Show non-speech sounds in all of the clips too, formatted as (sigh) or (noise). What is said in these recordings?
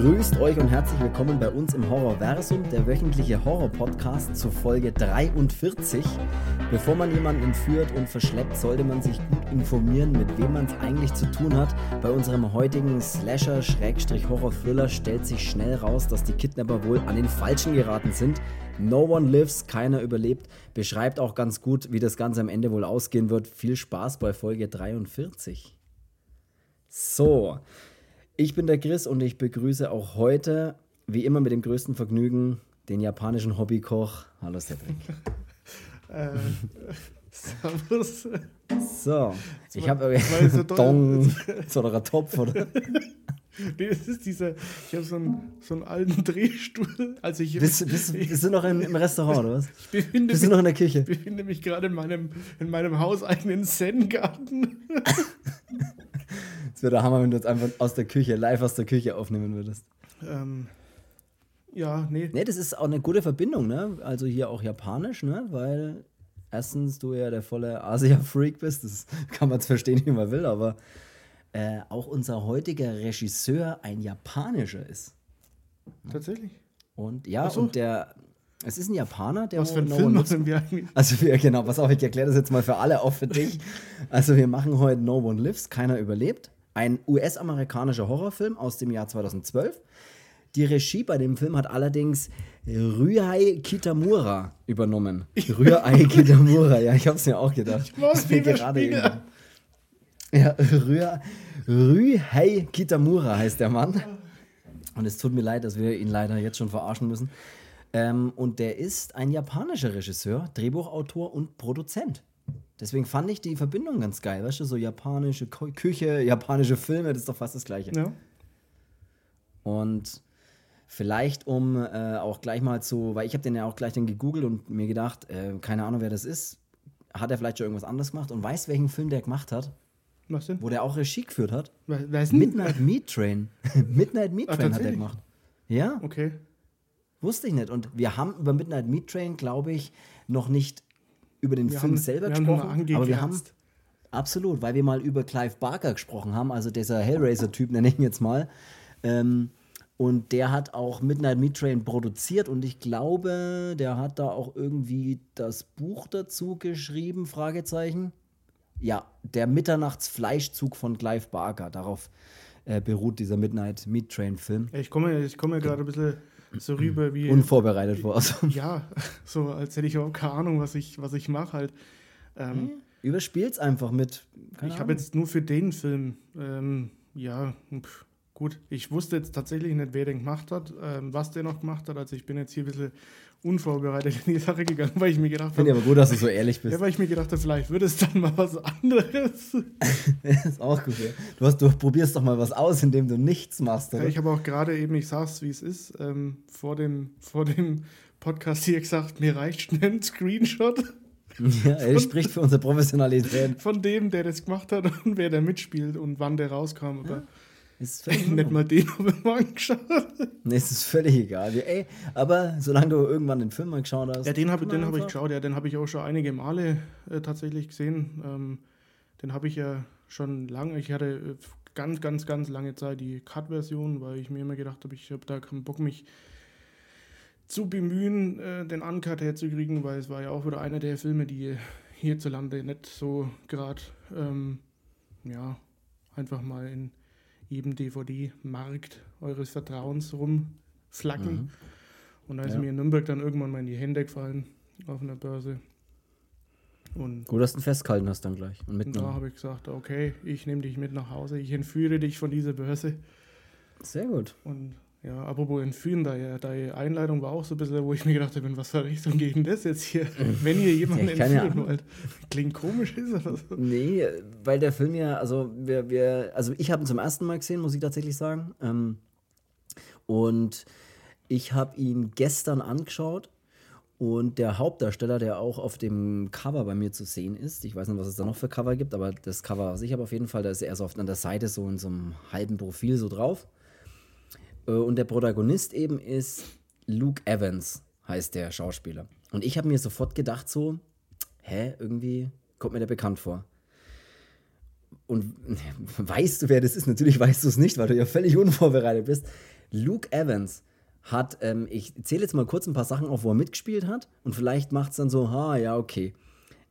Grüßt euch und herzlich willkommen bei uns im Horrorversum, der wöchentliche Horror-Podcast zur Folge 43. Bevor man jemanden entführt und verschleppt, sollte man sich gut informieren, mit wem man es eigentlich zu tun hat. Bei unserem heutigen Slasher-Horror-Thriller stellt sich schnell raus, dass die Kidnapper wohl an den Falschen geraten sind. No one lives, keiner überlebt. Beschreibt auch ganz gut, wie das Ganze am Ende wohl ausgehen wird. Viel Spaß bei Folge 43. So, ich bin der Chris und ich begrüße auch heute, wie immer mit dem größten Vergnügen, den japanischen Hobbykoch. Hallo Cedric. (laughs) äh, servus. So, ich habe so (laughs) Dong, so oder Topf oder. Nee, (laughs) das ist dieser, ich habe so einen, so einen alten Drehstuhl. Also ich, bist, bist, bist du noch im, im Restaurant, oder was? Bist mich, du noch in der Küche? Ich befinde mich gerade in meinem, in meinem hauseigenen Zen-Garten. Es wäre der Hammer, wenn du jetzt einfach aus der Küche, live aus der Küche aufnehmen würdest. Ähm, ja, nee. Nee, das ist auch eine gute Verbindung, ne? Also hier auch japanisch, ne? Weil erstens du ja der volle Asia-Freak bist, das (laughs) kann man jetzt verstehen, wie man will, aber äh, auch unser heutiger Regisseur ein japanischer ist. Tatsächlich. Und ja, so. und der, es ist ein Japaner, der. Was für einen Film machen wir eigentlich? Also, wir, genau, pass auf, ich erkläre das jetzt mal für alle, auch für dich. Also, wir machen heute No One Lives, keiner überlebt. Ein US-amerikanischer Horrorfilm aus dem Jahr 2012. Die Regie bei dem Film hat allerdings Ryai Kitamura übernommen. (laughs) Ryai Kitamura, ja, ich hab's mir auch gedacht. Ich muss mir gerade Ja, Rühei Rühei Kitamura heißt der Mann. Und es tut mir leid, dass wir ihn leider jetzt schon verarschen müssen. Ähm, und der ist ein japanischer Regisseur, Drehbuchautor und Produzent. Deswegen fand ich die Verbindung ganz geil, weißt du, so japanische Küche, japanische Filme, das ist doch fast das Gleiche. Ja. Und vielleicht um äh, auch gleich mal zu, weil ich habe den ja auch gleich dann gegoogelt und mir gedacht, äh, keine Ahnung, wer das ist, hat er vielleicht schon irgendwas anderes gemacht und weiß, welchen Film der gemacht hat. Was denn? Wo der auch Regie geführt hat. Denn? Midnight Meat Train. (laughs) Midnight Meat Train Ach, hat er gemacht. Ja. Okay. Wusste ich nicht. Und wir haben über Midnight Meat Train, glaube ich, noch nicht über den wir Film haben, selber gesprochen. aber wir haben. Absolut, weil wir mal über Clive Barker gesprochen haben, also dieser Hellraiser-Typ, (laughs) nenne ich ihn jetzt mal. Ähm, und der hat auch Midnight Meat Train produziert und ich glaube, der hat da auch irgendwie das Buch dazu geschrieben, Fragezeichen. Ja, der Mitternachtsfleischzug von Clive Barker. Darauf äh, beruht dieser Midnight Meat Train Film. Ich komme, ich komme gerade ein bisschen so rüber wie. Unvorbereitet vor. Also. Ja, (laughs) so als hätte ich auch keine Ahnung, was ich, was ich mache halt. Ähm, Überspiel's einfach mit. ich habe jetzt nur für den Film, ähm, ja, pff, gut. Ich wusste jetzt tatsächlich nicht, wer den gemacht hat, ähm, was der noch gemacht hat. Also ich bin jetzt hier ein bisschen unvorbereitet in die Sache gegangen, weil ich mir gedacht habe. Finde aber gut, dass du so ehrlich bist. Ja, weil ich mir gedacht habe, vielleicht wird es dann mal was anderes. (laughs) das ist auch gut. Ja. Du, hast, du probierst doch mal was aus, indem du nichts machst. Oder? Ja, ich habe auch gerade eben, ich sag's wie es ist, ähm, vor, dem, vor dem Podcast hier gesagt, mir reicht schnell ein Screenshot. Ja, er spricht für unsere Professionalität. Von dem, der das gemacht hat und wer da mitspielt und wann der rauskam. Aber ja. Ist Nicht mal den habe ich mal angeschaut. Nee, es ist völlig egal. Ey, aber solange du irgendwann den Film mal geschaut hast. Ja, den habe hab ich geschaut. Ja, den habe ich auch schon einige Male äh, tatsächlich gesehen. Ähm, den habe ich ja schon lange. Ich hatte äh, ganz, ganz, ganz lange Zeit die Cut-Version, weil ich mir immer gedacht habe, ich habe da keinen Bock, mich zu bemühen, äh, den Uncut herzukriegen, weil es war ja auch wieder einer der Filme, die hierzulande nicht so gerade, ähm, ja, einfach mal in jedem DVD-Markt eures Vertrauens rumflacken. Mhm. Und da ist ja. mir in Nürnberg dann irgendwann mal in die Hände gefallen auf einer Börse. Und Gut, dass du festgehalten hast dann gleich. Und, und da habe ich gesagt, okay, ich nehme dich mit nach Hause, ich entführe dich von dieser Börse. Sehr gut. Und ja, apropos entführen, deine, deine Einleitung war auch so ein bisschen, wo ich mir gedacht habe, in was für Richtung geht denn das jetzt hier? (laughs) Wenn ihr jemanden ja, entführen wollt. Klingt komisch, ist das so? Nee, weil der Film ja, also wir, wir also ich habe ihn zum ersten Mal gesehen, muss ich tatsächlich sagen. Ähm, und ich habe ihn gestern angeschaut und der Hauptdarsteller, der auch auf dem Cover bei mir zu sehen ist, ich weiß nicht, was es da noch für Cover gibt, aber das Cover, was ich habe auf jeden Fall, da ist er so auf an der Seite so in so einem halben Profil so drauf. Äh, und der Protagonist eben ist Luke Evans, heißt der Schauspieler. Und ich habe mir sofort gedacht, so, hä, irgendwie kommt mir der bekannt vor. Und (laughs) weißt du, wer das ist? Natürlich weißt du es nicht, weil du ja völlig unvorbereitet bist. Luke Evans hat, ähm, ich zähle jetzt mal kurz ein paar Sachen auf, wo er mitgespielt hat und vielleicht macht es dann so, ha, ja, okay.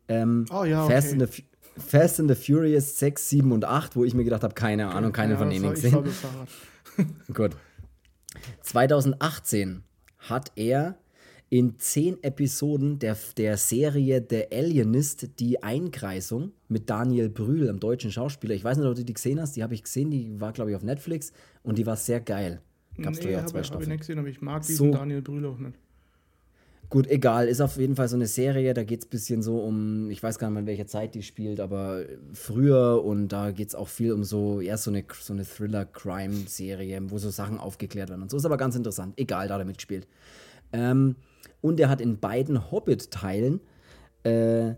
Ähm, Oh ja, Fast, okay. and the, Fu- Fast and the Furious 6, 7 und 8, wo ich mir gedacht habe, keine Ahnung, keine Ja, von denen gesehen. Gut. 2018 hat er in zehn Episoden der, der Serie The Alienist die Einkreisung mit Daniel Brühl, einem deutschen Schauspieler. Ich weiß nicht, ob du die gesehen hast. Die habe ich gesehen. Die war, glaube ich, auf Netflix und die war sehr geil. Gab's nee, ja zwei hab ich Staffeln. nicht gesehen, aber ich mag diesen So. Daniel Brühl auch nicht. Gut, egal. Ist auf jeden Fall so eine Serie. Da geht es ein bisschen so um, ich weiß gar nicht in welcher Zeit die spielt, aber früher und da geht es auch viel um so, eher so eine, so eine Thriller-Crime-Serie, wo so Sachen aufgeklärt werden und so. Ist aber ganz interessant. Egal, da er mitgespielt. Ähm, und er hat in beiden Hobbit-Teilen äh,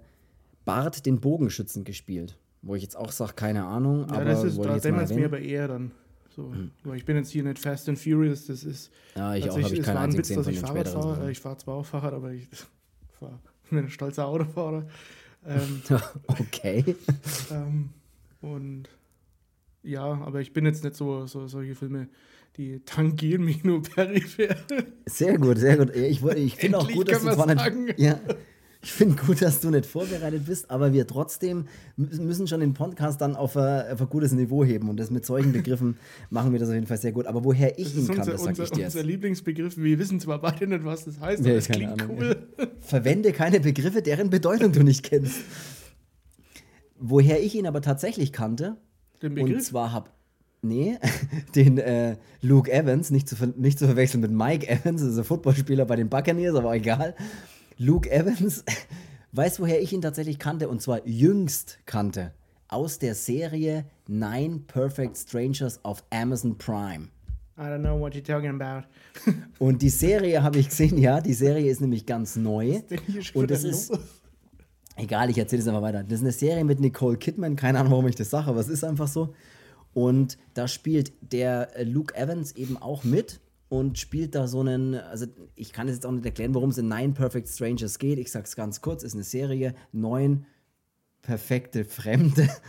Bart den Bogenschützen gespielt. Wo ich jetzt auch sage, keine Ahnung, Ja, aber das ist, da dämmert es mir aber eher dann. So, weil ich bin jetzt hier nicht Fast and Furious, das ist. Ja, ich auch, habe ich es keinen war ein einzigen Witz, dass ich Fahrrad fahre. Ich fahre zwar auch Fahrrad, aber ich (laughs) bin ein stolzer Autofahrer. Ähm, (laughs) okay. ähm, und ja, aber ich bin jetzt nicht so, so solche Filme, die tangieren mich nur peripher. Sehr gut, sehr gut. Ich, ich finde auch gut, dass du zwar nicht. sagen. Ja, ich finde gut, dass du nicht vorbereitet bist, aber wir trotzdem mü- müssen schon den Podcast dann auf ein, auf ein gutes Niveau heben. Und das mit solchen Begriffen (laughs) machen wir das auf jeden Fall sehr gut. Aber woher ich Das ihn ist kann, unser, das sag unser, ich dir unser jetzt. Lieblingsbegriff. Wir wissen zwar beide nicht, was das heißt, Nee, aber es klingt Ahnung, cool. Verwende keine Begriffe, deren Bedeutung du nicht kennst. Woher ich ihn aber tatsächlich kannte, Den Und Begriff? zwar hab. Nee, (laughs) den äh, Luke Evans, nicht zu, nicht zu verwechseln mit Mike Evans, das ist ein Footballspieler bei den Buccaneers, aber egal. Luke Evans, (laughs) weißt woher ich ihn tatsächlich kannte? Und zwar jüngst kannte. Aus der Serie Nine Perfect Strangers auf Amazon Prime. I don't know what you're talking about. (laughs) Und die Serie habe ich gesehen, ja, die Serie ist nämlich ganz neu. Und das ist? Egal, ich erzähle es einfach weiter. Das ist eine Serie mit Nicole Kidman. Keine Ahnung, warum ich das sage, aber es ist einfach so. Und da spielt der äh, Luke Evans eben auch mit und spielt da so einen, also ich kann es jetzt auch nicht erklären, worum es in Nine Perfect Strangers geht. Ich sag's ganz kurz, ist eine Serie, neun perfekte Fremde. (laughs)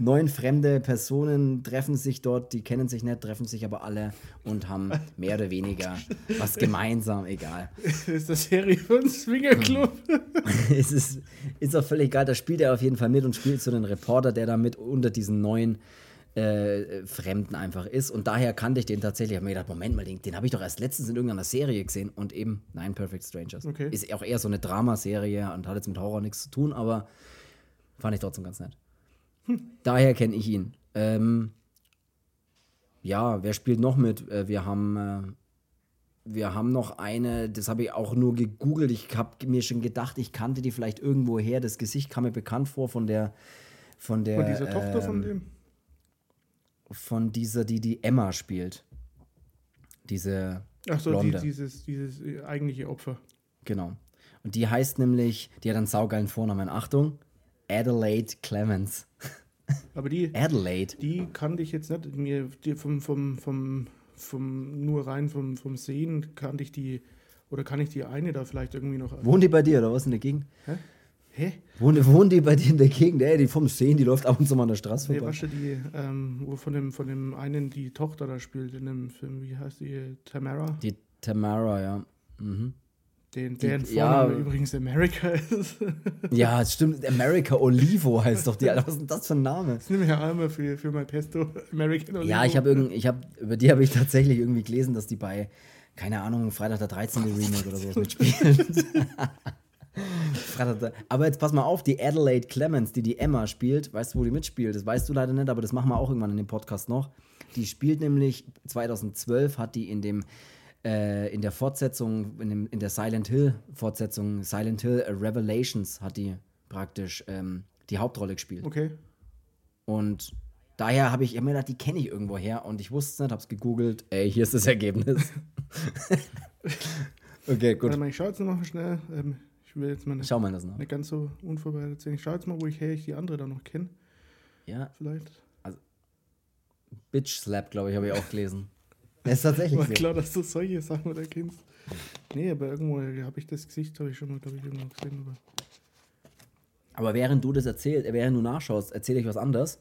Neun fremde Personen treffen sich dort, die kennen sich nicht, treffen sich aber alle und haben mehr oder weniger was gemeinsam, egal. (laughs) Ist das Serie von Swingerclub. (laughs) es ist, ist auch völlig egal. Da spielt er auf jeden Fall mit und spielt so einen Reporter, der da mit unter diesen neuen äh, Fremden einfach ist. Und daher kannte ich den tatsächlich. Ich habe mir gedacht, Moment mal, den, den habe ich doch erst letztens in irgendeiner Serie gesehen. Und eben Nine Perfect Strangers. Okay. Ist auch eher so eine Dramaserie und hat jetzt mit Horror nichts zu tun, aber fand ich trotzdem ganz nett. Daher kenne ich ihn. Ähm, ja, wer spielt noch mit? Äh, wir haben. Äh, wir haben noch eine, das habe ich auch nur gegoogelt. Ich habe mir schon gedacht, ich kannte die vielleicht irgendwo her. Das Gesicht kam mir bekannt vor von der. Von der. Und diese Tochter von ähm, dem? Von dieser, die die Emma spielt. Diese. Achso, die, Blonde. dieses, dieses äh, eigentliche Opfer. Genau. Und die heißt nämlich, die hat einen saugeilen Vornamen. Achtung, Adelaide Clemens. (laughs) Aber die, Adelaide. die kannte ich jetzt nicht. Mir, die vom, vom, vom, vom, nur rein vom, vom Sehen kannte ich die, oder kann ich die eine da vielleicht irgendwie noch. Wohnt die bei dir oder was in der Gegend? Hä? Wohnt, wohnt die bei dir in der Gegend? Ey, die vom Sehen, die läuft ab und zu mal an der Straße Nee, vorbei. was die, ähm, wo von dem, von dem einen die Tochter da spielt in dem Film, wie heißt die? Tamara? Die Tamara, ja. Mhm. Den, deren ja. Vorname übrigens America ist. (laughs) Ja, es stimmt. America Olivo heißt doch die. Alter. Was ist denn das für ein Name? Das nehme ich ja einmal für, für mein Pesto. American Olivo. Ja, ich habe irgend, ich habe über die habe ich tatsächlich irgendwie gelesen, dass die bei keine Ahnung Freitag der 13. Remake oder sowas mitspielen. (laughs) Aber jetzt pass mal auf, die Adelaide Clemens, die die Emma spielt, weißt du, wo die mitspielt? Das weißt du leider nicht, aber das machen wir auch irgendwann in dem Podcast noch. Die spielt nämlich 2012 hat die in dem äh, in der Fortsetzung, in, dem, in der Silent Hill Fortsetzung, Silent Hill Revelations hat die praktisch ähm, die Hauptrolle gespielt. Okay. Und daher habe ich immer gedacht, die kenne ich irgendwo her und ich wusste es nicht, habe es gegoogelt. Ey, hier ist das Ergebnis. (laughs) okay, gut. Warte mal, ich schaue jetzt noch mal schnell. Ähm, ich will jetzt mal nicht, Schau mal das nach. nicht ganz so unvorbereitet sein. Ich schaue jetzt mal, wo ich her ich die andere da noch kenne. Ja, Vielleicht. Bitch Slap, glaube ich, habe ich auch gelesen. Das (laughs) ist tatsächlich War so. klar, dass du solche Sachen da kennst. Nee, aber irgendwo habe ich das Gesicht, habe ich schon mal, glaube ich, irgendwo gesehen. Aber Aber während du das erzählst, äh, während du nachschaust, erzähle ich was anderes.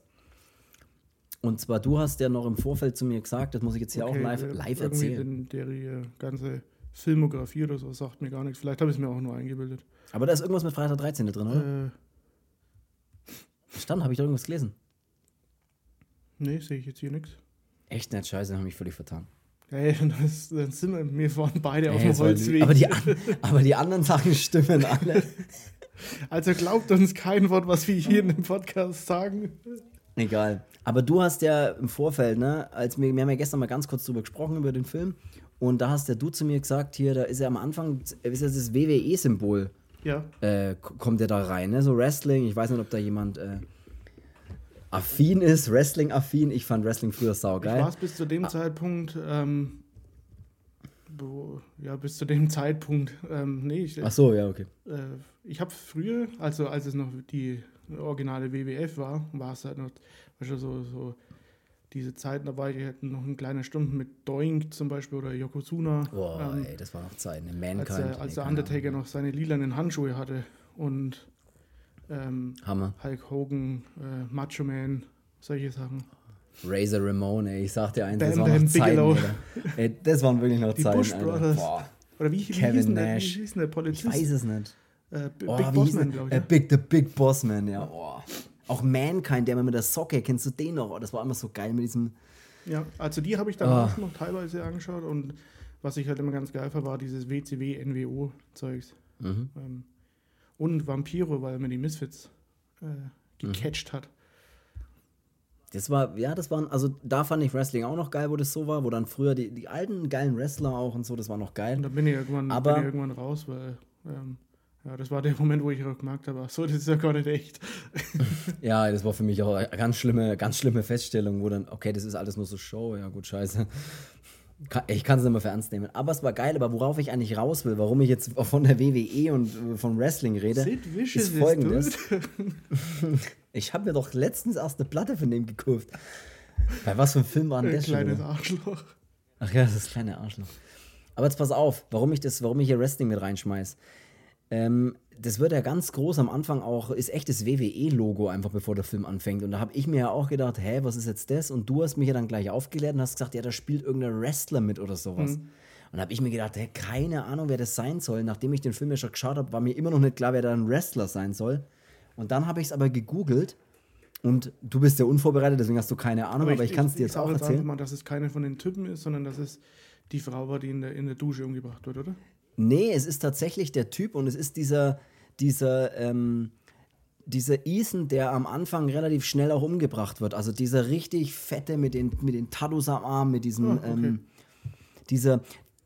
Und zwar, du hast ja noch im Vorfeld zu mir gesagt, das muss ich jetzt hier Okay, auch live, äh, live erzählen. Den, der ganze Filmografie oder so sagt mir gar nichts. Vielleicht habe ich es mir auch nur eingebildet. Aber da ist irgendwas mit Freitag 13. drin, oder? Äh, Stand, habe ich da irgendwas gelesen? nee, sehe ich jetzt hier nichts. Echt nicht, scheiße, habe ich völlig vertan. Hey, das, dann sind wir, wir waren beide auf Ey, dem das war Holzweg. aber, die, aber die anderen Sachen stimmen alle. (laughs) Also glaubt uns kein Wort, was wir hier in dem Podcast sagen. Egal. Aber du hast ja im Vorfeld, ne, als wir, wir haben ja gestern mal ganz kurz drüber gesprochen, über den Film. Und da hast ja du zu mir gesagt, hier, da ist ja am Anfang, ist ja das WWE-Symbol, Ja, äh, kommt ja da rein, ne? So Wrestling, ich weiß nicht, ob da jemand äh, affin ist, Wrestling-affin. Ich fand Wrestling früher ich saugeil. war es bis zu dem Zeitpunkt, ähm, wo, ja, bis zu dem Zeitpunkt, ähm, nee, ich, Ach so, ja, okay. äh, ich habe früher, also als es noch die originale WWF war, war es halt noch, weißt du, so, so diese Zeiten dabei, die hatten noch eine kleine Stunde mit Doink zum Beispiel oder Yokozuna. Boah, ähm, ey, das war noch Zeit, ne? als Mankind. der, nee, als der Undertaker noch seine lilanen Handschuhe hatte und ähm. Hammer. Hulk Hogan, äh, Macho Man, solche Sachen. Razor Ramon, ey, ich sag dir eins, das Bam waren Bam noch Zeiten. Ey, das waren wirklich noch Die Zeiten, Bush. Brothers. Boah, Oder wie, wie, Kevin hieß, denn der, wie Nash. hieß der ich Polizist? weiß es nicht. Äh, Oh, Big wie Boss hieß Man, der? glaube ich. Äh, ne? Big, the Big Boss Man, ja. Oh. Auch Mankind, der mit der Socke, kennst du den noch? Oh, das war immer so geil mit diesem. Ja, also die habe ich dann Ah. auch noch teilweise angeschaut und was ich halt immer ganz geil fand, war dieses WCW, NWO-Zeugs. Mhm. Ähm, und Vampiro, weil er mir die Misfits äh, Mhm. gecatcht hat. Das war, ja, das waren, also da fand ich Wrestling auch noch geil, wo das so war, wo dann früher die, die alten geilen Wrestler auch und so, das war noch geil. Und dann bin ich irgendwann, Aber- bin ich irgendwann raus, weil ähm, ja, das war der Moment, wo ich auch gemerkt habe, ach so, das ist ja gar nicht echt. (laughs) Ja, das war für mich auch eine ganz schlimme, ganz schlimme Feststellung, wo dann, okay, das ist alles nur so Show, ja gut, scheiße. Ich kann es nicht mehr für ernst nehmen. Aber es war geil, aber worauf ich eigentlich raus will, warum ich jetzt von der WWE und äh, von Wrestling rede, ist ist folgendes. (laughs) Ich habe mir doch letztens erst eine Platte von dem gekauft. Bei was für einem Film war denn das kleines? Arschloch. Ach ja, das kleine Arschloch. Aber jetzt pass auf, warum ich das, warum ich hier Wrestling mit reinschmeiß. Ähm, das wird ja ganz groß am Anfang auch, ist echt das WWE-Logo einfach, bevor der Film anfängt. Und da habe ich mir ja auch gedacht, hä, was ist jetzt das? Und du hast mich ja dann gleich aufgeklärt und hast gesagt, ja, da spielt irgendein Wrestler mit oder sowas. Und da habe ich mir gedacht, hä, keine Ahnung, wer das sein soll. Nachdem ich den Film ja schon geschaut habe, war mir immer noch nicht klar, wer da ein Wrestler sein soll. Und dann habe ich es aber gegoogelt und du bist ja unvorbereitet, deswegen hast du keine Ahnung, aber, ich, kann es dir jetzt auch erzählen. mal, dass es keine von den Typen ist, sondern dass es die Frau war, die in der, in der Dusche umgebracht wird, oder? Nee, es ist tatsächlich der Typ und es ist dieser, dieser, ähm, dieser Ethan, der am Anfang relativ schnell auch umgebracht wird. Also dieser richtig fette mit den, mit den Tattoos am Arm, mit diesem, Ah, okay. ähm, dieser,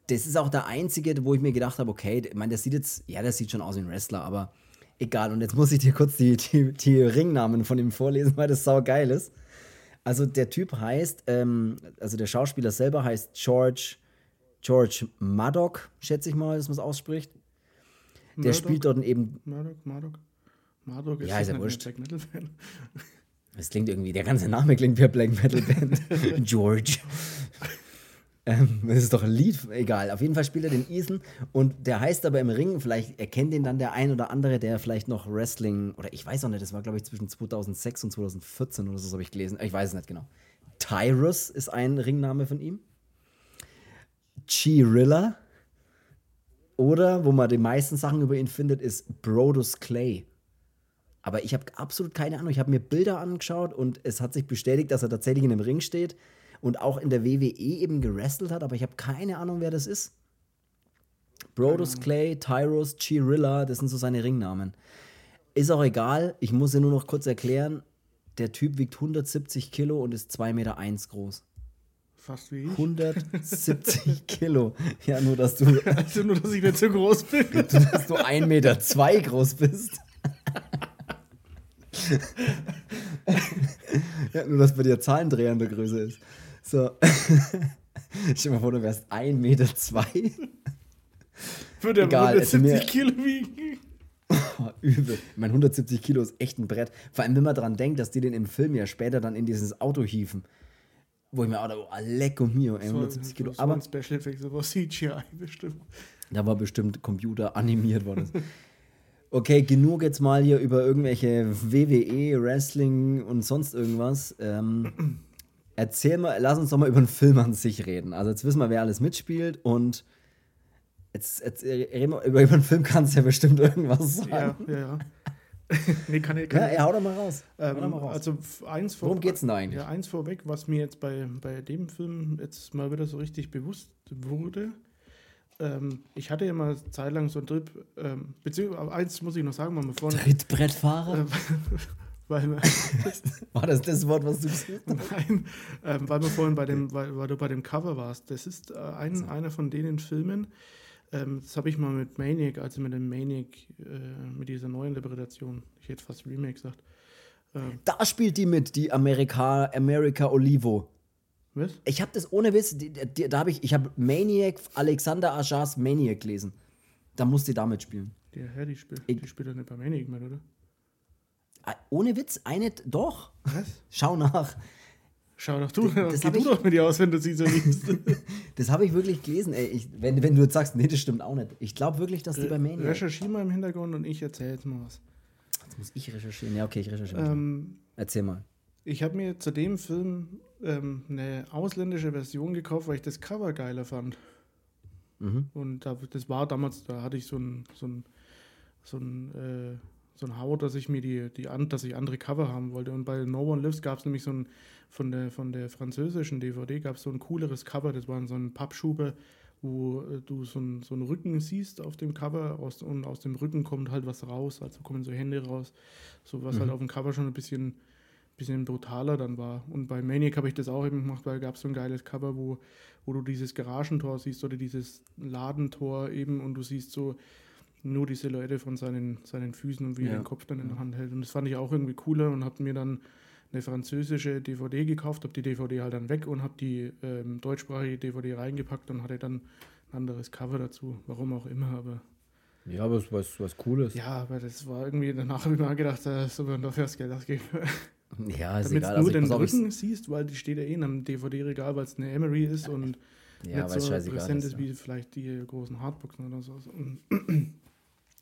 das ist auch der einzige, wo ich mir gedacht habe, okay, ich meine, der sieht jetzt, ja, der sieht schon aus wie ein Wrestler, aber egal. Und jetzt muss ich dir kurz die, die, die Ringnamen von ihm vorlesen, weil das sau geil ist. Also der Typ heißt, ähm, also der Schauspieler selber heißt George, George Maddock, schätze ich mal, dass man es ausspricht. Der Murdoch? spielt dort eben, Murdoch, Murdoch. Murdoch ist, Ja, ist ja das wurscht. ein Black Metal Fan. (laughs) es klingt irgendwie, der ganze Name klingt wie eine Black Metal Band. (laughs) George. Ähm, das ist doch ein Lied, egal. Auf jeden Fall spielt er den Ethan und der heißt aber im Ring, vielleicht erkennt ihn dann der ein oder andere, der vielleicht noch Wrestling, oder ich weiß auch nicht, das war glaube ich zwischen 2006 und 2014 oder so, das habe ich gelesen. Ich weiß es nicht genau. Tyrus ist ein Ringname von ihm. Chirilla. Oder, wo man die meisten Sachen über ihn findet, ist Brodus Clay. Aber ich habe absolut keine Ahnung. Ich habe mir Bilder angeschaut und es hat sich bestätigt, dass er tatsächlich in einem Ring steht und auch in der WWE eben gerestelt hat, aber ich habe keine Ahnung, wer das ist. Brodus Clay, Tyrus, Chirilla, das sind so seine Ringnamen. Ist auch egal, ich muss dir nur noch kurz erklären, der Typ wiegt 170 Kilo und ist 2,1 Meter groß. Fast wie ich. 170 (laughs) Kilo. Ja, nur dass du, Also nur, dass ich nicht so groß bin. dass du 1,2 Meter zwei groß bist. ja, nur dass bei dir Zahlendreher in der Größe ist. So. (laughs) Stell dir mal vor, du wärst 1,2 Meter. Zwei. Würde er also 170 mir- Kilo wiegen. Oh, (laughs) übel. Ich meine, 170 Kilo ist echt ein Brett. Vor allem, wenn man dran denkt, dass die den im Film ja später dann in dieses Auto hieven. Wo ich mir auch dachte, oh, lecko mio, ey, 170 Kilo. Aber Special Effects, war CGI bestimmt. Da war bestimmt Computer animiert worden. (laughs) Okay, genug jetzt mal hier über irgendwelche WWE, Wrestling und sonst irgendwas. Ähm, (clears throat) erzähl mal, lass uns doch mal über den Film an sich reden. Also jetzt wissen wir, wer alles mitspielt und jetzt, jetzt reden wir, über, über den Film kannst du ja bestimmt (laughs) irgendwas sagen. Ja, ja, ja. (laughs) nee, kann ich, kann ja, hau doch mal raus. Ähm, mal raus. Also eins vor, Worum geht's denn eigentlich? Ja, eins vorweg, was mir jetzt bei, bei dem Film jetzt mal wieder so richtig bewusst wurde. Ähm, ich hatte ja mal zeitlang so einen Trip, ähm, beziehungsweise eins muss ich noch sagen, weil wir vorhin. Trittbrettfahrer? Äh, (laughs) weil (laughs) War das das Wort, was du gesagt hast? Nein, ähm, weil wir vorhin bei dem, weil, weil du bei dem Cover warst. Das ist äh, ein, So. einer von denen Filmen. Ähm, das habe ich mal mit Maniac, also mit dem Maniac, äh, mit dieser neuen Interpretation. Ich hätte fast Remake gesagt. Ähm, Da spielt die mit, die America, America Olivo. was? Ich habe das ohne Wiss, die, die, da habe ich, ich habe Maniac, Alexander Ajars Maniac gelesen. Da muss die damit spielen. Die, ja, die spielt, Ich- die spielt doch nicht bei Maniac mehr, oder? Ah, Ohne Witz, eine, doch. Was? Schau nach. Schau doch du, Das geh hab du ich- doch mit dir aus, wenn du sie so liebst. (laughs) Das habe ich wirklich gelesen. Ey, ich, wenn, wenn du jetzt sagst, nee, das stimmt auch nicht. Ich glaube wirklich, dass die bei Maniac. Recherchier mal im Hintergrund und ich erzähle jetzt mal was. Jetzt muss ich recherchieren. Ja, okay, ich recherchiere. Ähm, Erzähl mal. ich habe mir zu dem Film ähm, eine ausländische Version gekauft, weil ich das Cover geiler fand. Mhm. Und da, das war damals, da hatte ich so ein, so ein, so ein, äh, so ein Hau, dass ich mir die, die dass ich andere Cover haben wollte. Und bei No One Lives gab es nämlich so ein, von der, von der französischen DVD gab es so ein cooleres Cover, das war so ein Pappschuber, wo äh, du so, ein, so einen Rücken siehst auf dem Cover. Aus, und aus dem Rücken kommt halt was raus, also kommen so Hände raus, so was halt auf dem Cover schon ein bisschen, bisschen brutaler dann war. Und bei Maniac habe ich das auch eben gemacht, weil gab es so ein geiles Cover, wo, wo du dieses Garagentor siehst oder dieses Ladentor eben. Und du siehst so nur die Silhouette von seinen, seinen Füßen und wie er Ja. den Kopf dann in der Hand hält. Und das fand ich auch irgendwie cooler und habe mir dann eine französische DVD gekauft, habe die DVD halt dann weg und habe die ähm, deutschsprachige DVD reingepackt und hatte dann ein anderes Cover dazu. Warum auch immer, aber Ja, aber es was, was Cooles. ja, aber das war irgendwie, danach habe ich mir gedacht, da soll man dafür das Geld ausgeben. (laughs) Ja, ist Damit egal. du Also den Rücken siehst, weil die steht ja eh in einem DVD-Regal, weil es eine Emery ist und ja, nicht so präsent ist. ist Ja. wie vielleicht die großen Hardboxen oder so. Und (clears throat) (clears throat)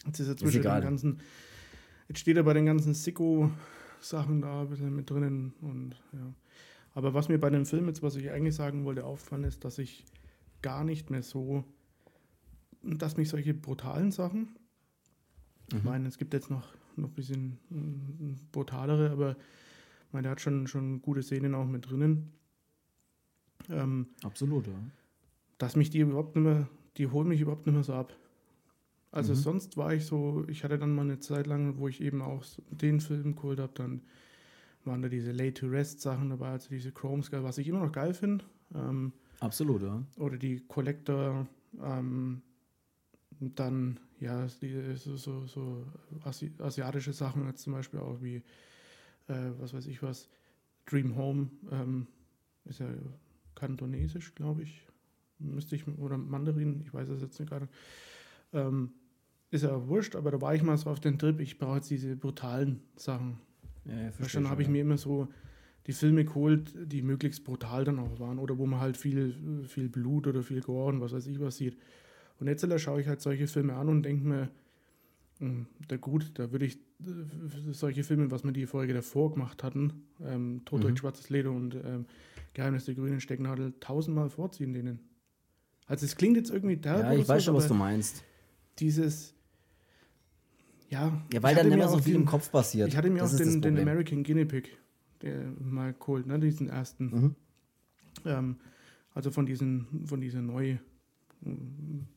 jetzt ist er zwischen den ganzen, jetzt steht er bei den ganzen Sicko-Sachen da ein bisschen mit drinnen und ja. Aber was mir bei dem Film jetzt, was ich eigentlich sagen wollte, auffallen ist, dass ich gar nicht mehr so, dass mich solche brutalen Sachen, Mhm. ich meine, es gibt jetzt noch, noch ein bisschen mm, brutalere, aber ich meine, der hat schon, schon gute Szenen auch mit drinnen. Ähm, Absolut, ja. dass mich die überhaupt nicht mehr, die holen mich überhaupt nicht mehr so ab. Also Mhm. sonst war ich so, ich hatte dann mal eine Zeit lang, wo ich eben auch den Film geholt habe, dann waren da diese Late to Rest Sachen dabei, also diese Chrome Skull, was ich immer noch geil finde. Ähm, Absolut, ja. oder die Collector, ähm, dann, ja, die, so, so, so Asi asiatische Sachen, jetzt zum Beispiel auch wie, äh, was weiß ich was, Dream Home, ähm, ist ja kantonesisch, glaube ich, müsste ich, oder Mandarin, ich weiß es jetzt nicht gerade. Ähm, ist ja wurscht, aber da war ich mal so auf den Trip, ich brauche jetzt diese brutalen Sachen. ja, ja du, dann habe ich mir immer so die Filme geholt, die möglichst brutal dann auch waren oder wo man halt viel, viel Blut oder viel Gore und was weiß ich was sieht. Und jetzt schaue ich halt solche Filme an und denke mir, hm, da gut, da würde ich äh, solche Filme, was wir die Folge davor gemacht hatten, ähm, Tod durch Mhm. schwarzes Leder und ähm, Geheimnis der grünen Stecknadel, tausendmal vorziehen denen. Also es klingt jetzt irgendwie derb Ja, ich weiß so, schon, was du meinst. dieses, ja, Ja, weil dann immer so viel den- im Kopf passiert. ich hatte mir Das auch den, den. American Guinea Pig der mal geholt, ne, diesen ersten. Mhm. Ähm, also von, diesen, von dieser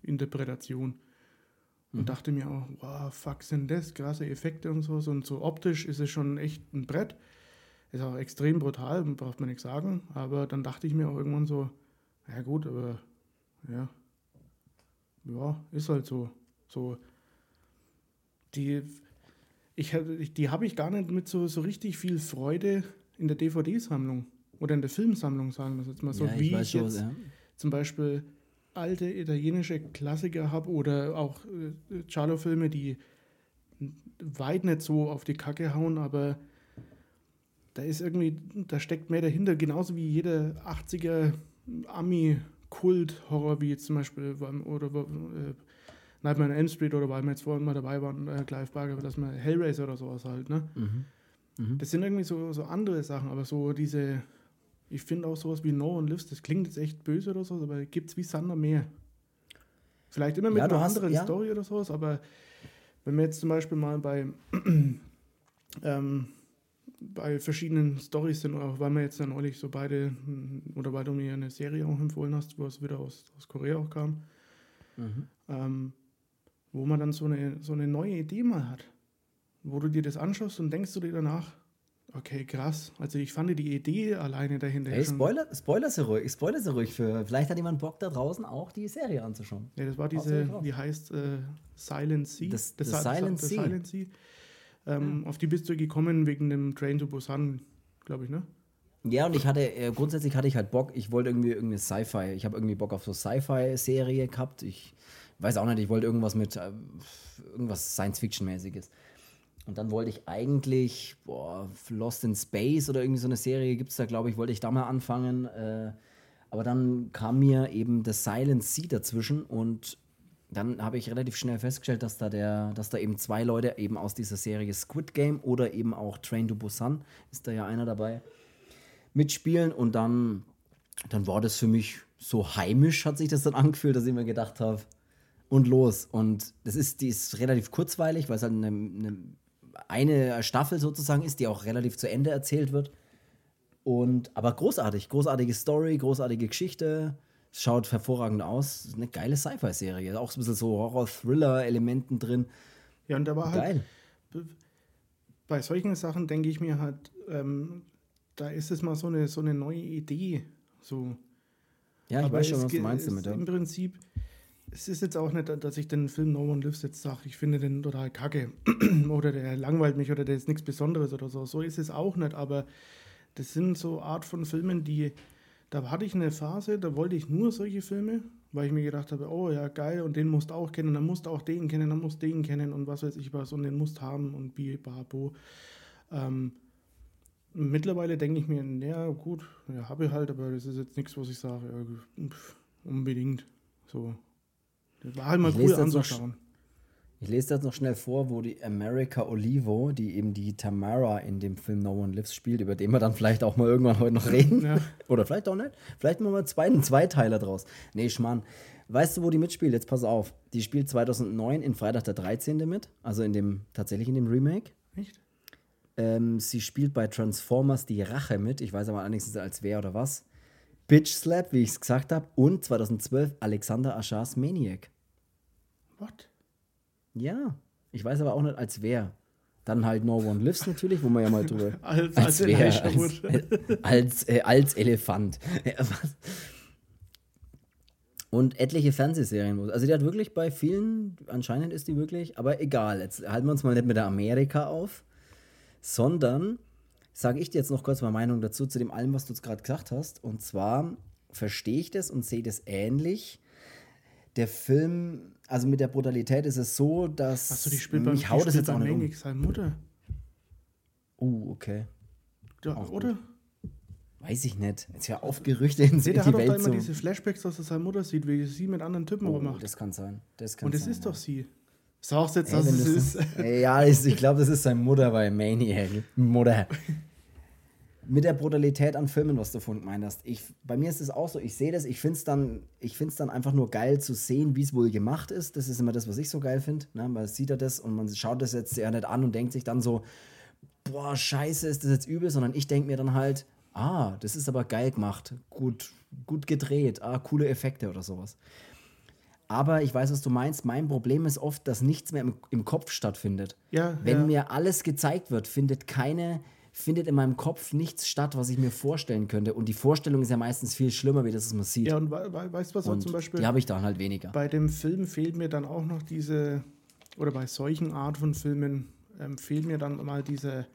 Neuinterpretation. Und Mhm. dachte mir auch, wow, fuck, sind das krasse Effekte und so. Und so optisch ist es schon echt ein Brett. Ist auch extrem brutal, braucht man nichts sagen. Aber dann dachte ich mir auch irgendwann so, ja gut, aber ja, ja, ist halt so. So, die, ich, die habe ich gar nicht mit so, so richtig viel Freude in der DVD-Sammlung oder in der Filmsammlung, sagen wir es jetzt mal so, ja, wie ich weiß ich jetzt ja. zum Beispiel alte italienische Klassiker habe oder auch äh, Giallo-Filme, die weit nicht so auf die Kacke hauen, aber da ist irgendwie, da steckt mehr dahinter, genauso wie jeder 80er Ami-Kult-Horror, wie jetzt zum Beispiel oder äh, Nightmare on Elm Street oder weil wir jetzt vorhin mal dabei waren, äh, Clive Barker, dass man Hellraiser oder sowas halt, ne? Mhm. Mhm. Das sind irgendwie so, so andere Sachen, aber so diese, Ich finde auch sowas wie No One Lives, das klingt jetzt echt böse oder so, aber gibt es wie Sander mehr. Vielleicht immer mit Ja, einer hast- anderen ja. Story oder sowas, aber wenn wir jetzt zum Beispiel mal bei, (clears throat) ähm, bei verschiedenen Stories sind, auch weil wir jetzt dann neulich so beide, mm, oder weil du mir eine Serie auch empfohlen hast, wo es wieder aus, aus Korea auch kam, Mhm. ähm, wo man dann so eine, so eine neue Idee mal hat, wo du dir das anschaust und denkst du dir danach, okay, krass, also ich fand die Idee alleine dahinter Hey, Spoiler, Spoiler sie ruhig, Spoiler sie ruhig für. Vielleicht hat jemand Bock da draußen auch die Serie anzuschauen. Ja, das war diese, die heißt äh, Silent Sea. Das- Das das Silent das Sea. Silent Sea. Ähm, Auf die bist du gekommen wegen dem Train to Busan, glaube ich, ne? Ja, und ich hatte, äh, grundsätzlich hatte ich halt Bock, ich wollte irgendwie irgendeine Sci-Fi, ich habe irgendwie Bock auf so Sci-Fi-Serie gehabt. Ich weiß auch nicht, ich wollte irgendwas mit, äh, irgendwas Science-Fiction-mäßiges. Und dann wollte ich eigentlich, boah, Lost in Space oder irgendwie so eine Serie gibt es da, glaube ich, wollte ich da mal anfangen. Äh, aber dann kam mir eben The Silent Sea dazwischen und dann habe ich relativ schnell festgestellt, dass da, der, dass da eben zwei Leute eben aus dieser Serie Squid Game oder eben auch Train to Busan, ist da ja einer dabei, mitspielen und dann, dann war das für mich so heimisch, hat sich das dann (laughs) angefühlt, dass ich mir gedacht habe, und los. Und das ist, die ist relativ kurzweilig, weil es halt eine, eine, eine Staffel sozusagen ist, die auch relativ zu Ende erzählt wird. Und, aber großartig, großartige Story, großartige Geschichte. Es schaut hervorragend aus. Eine geile Sci-Fi-Serie. Auch so ein bisschen so Horror-Thriller-Elementen drin. Ja, und da war halt, Geil. bei solchen Sachen denke ich mir halt, ähm, da ist es mal so eine, so eine neue Idee. So. Ja, ich Aber weiß schon, was du meinst damit. Im Prinzip, es ist jetzt auch nicht, dass ich den Film No One Lives jetzt sage, ich finde den total kacke (clears throat) oder der langweilt mich oder der ist nichts Besonderes oder so. So ist es auch nicht, aber das sind so Art von Filmen, die, da hatte ich eine Phase, da wollte ich nur solche Filme, weil ich mir gedacht habe, oh ja, geil, und den musst du auch kennen, dann musst du auch den kennen, dann musst du den kennen und was weiß ich was und den musst haben und bi, babo. Ähm, mittlerweile denke ich mir, ja gut, ja, habe ich halt, aber das ist jetzt nichts, was ich sage, ja, unbedingt. So. Das war halt mal Ich cool anzuschauen. Ich lese das noch schnell vor, wo die America Olivo, die eben die Tamara in dem Film No One Lives spielt, über den wir dann vielleicht auch mal irgendwann heute noch reden. Ja. (laughs) Oder vielleicht auch nicht. Vielleicht machen wir zwei, einen Zweiteiler draus. Nee, Schmarrn. Weißt du, wo die mitspielt? Jetzt pass auf. Die spielt 2009 in Freitag der 13. mit. Also in dem, tatsächlich in dem Remake. Echt? Ähm, sie spielt bei Transformers die Rache mit. Ich weiß aber allerdings nicht als wer oder was. Bitch Slap, wie ich es gesagt habe. Und 2012 Alexander Aschars Maniac. What? Ja, ich weiß aber auch nicht als wer. Dann halt No One Lives natürlich, wo man ja mal drüber. (laughs) Als, als als wer? Als, äh, als, äh, als Elefant. (laughs) Und etliche Fernsehserien. Also die hat wirklich bei vielen, anscheinend ist die wirklich, aber egal, jetzt halten wir uns mal nicht mit der Amerika auf, sondern sage ich dir jetzt noch kurz meine Meinung dazu, zu dem allem, was du jetzt gerade gesagt hast. Und zwar verstehe ich das und sehe das ähnlich. Der Film, also mit der Brutalität ist es so, dass Achso, die spielt beim, ich hau die das spielt jetzt auch nicht um. Seine Mutter. Uh, okay. Ja, Auch oder? Weiß ich nicht. Jetzt hör auf, Gerüchte in Nee, die der hat doch da Welt immer diese Flashbacks, dass er seine Mutter sieht, wie sie mit anderen Typen Oh, rummacht. das kann sein. Das kann Und das sein, ist ja. doch sie. Sag's jetzt, Ey, dass es das- ist. Ja, ist, ich glaube, das ist seine Mutter bei Maniac. Mutter. (laughs) Mit der Brutalität an Filmen, was du vorhin gemeint hast. Ich, bei mir ist es auch so, ich sehe das, ich finde es dann, ich find's dann einfach nur geil zu sehen, wie es wohl gemacht ist. Das ist immer das, was ich so geil finde. Ne? Man sieht ja das und man schaut das jetzt ja nicht an und denkt sich dann so, boah, scheiße, ist das jetzt übel, sondern ich denke mir dann halt, ah, das ist aber geil gemacht, gut, gut gedreht, ah, coole Effekte oder sowas. Aber ich weiß, was du meinst. Mein Problem ist oft, dass nichts mehr im, im Kopf stattfindet. Ja, Wenn ja. mir alles gezeigt wird, findet keine, findet in meinem Kopf nichts statt, was ich mir vorstellen könnte. Und die Vorstellung ist ja meistens viel schlimmer, wie das, man sieht. Ja, und we we weißt du was, auch und zum Beispiel die habe ich dann halt weniger. bei dem Film fehlt mir dann auch noch diese, oder bei solchen Art von Filmen ähm, fehlt mir dann mal diese,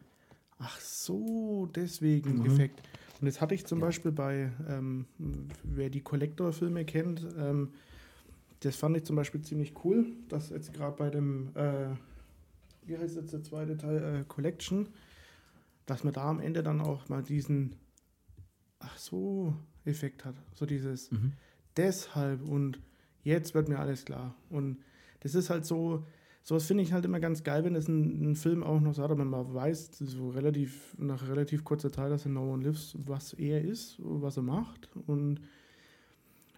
ach so, deswegen Mhm. Effekt. Und das hatte ich zum Beispiel bei, ähm, wer die Collector-Filme kennt, ähm, das fand ich zum Beispiel ziemlich cool, dass jetzt gerade bei dem, äh, wie heißt jetzt der zweite Teil, äh, Collection, dass man da am Ende dann auch mal diesen, ach so, Effekt hat. So dieses, Mhm. deshalb und jetzt wird mir alles klar. Und das ist halt so, sowas finde ich halt immer ganz geil, wenn es ein, ein, Film auch noch sagt, aber man weiß so relativ, nach relativ kurzer Zeit, dass er No One Lives, was er ist, was er macht. Und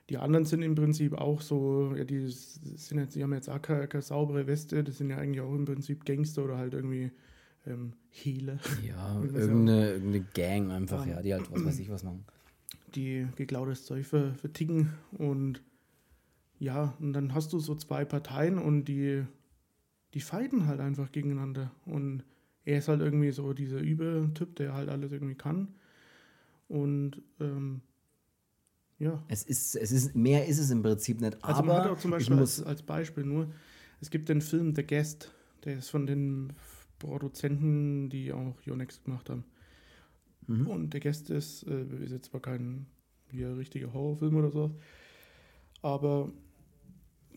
die anderen sind im Prinzip auch so, ja, die sind jetzt, die haben jetzt auch keine, keine saubere Weste, das sind ja eigentlich auch im Prinzip Gangster oder halt irgendwie ähm, Hehle. Ja, (laughs) irgendeine, irgendeine Gang einfach, ja, die halt was weiß ich was machen. Die geklautes Zeug verticken und ja, und dann hast du so zwei Parteien und die, die fighten halt einfach gegeneinander. Und er ist halt irgendwie so dieser Übertyp, der halt alles irgendwie kann. Und ähm, ja. Es ist, es ist, mehr ist es im Prinzip nicht. Also aber man hat auch zum Beispiel als, als Beispiel nur, es gibt den Film The Guest, der ist von den Produzenten, die auch Yonex gemacht haben. Mhm. Und der Guest ist, äh, ist jetzt zwar kein hier richtiger Horrorfilm oder so, aber